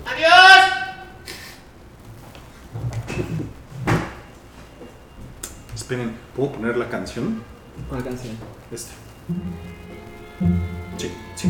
Esperen, ¿puedo poner la canción? ¿Cuál canción? Esta. Sí, sí.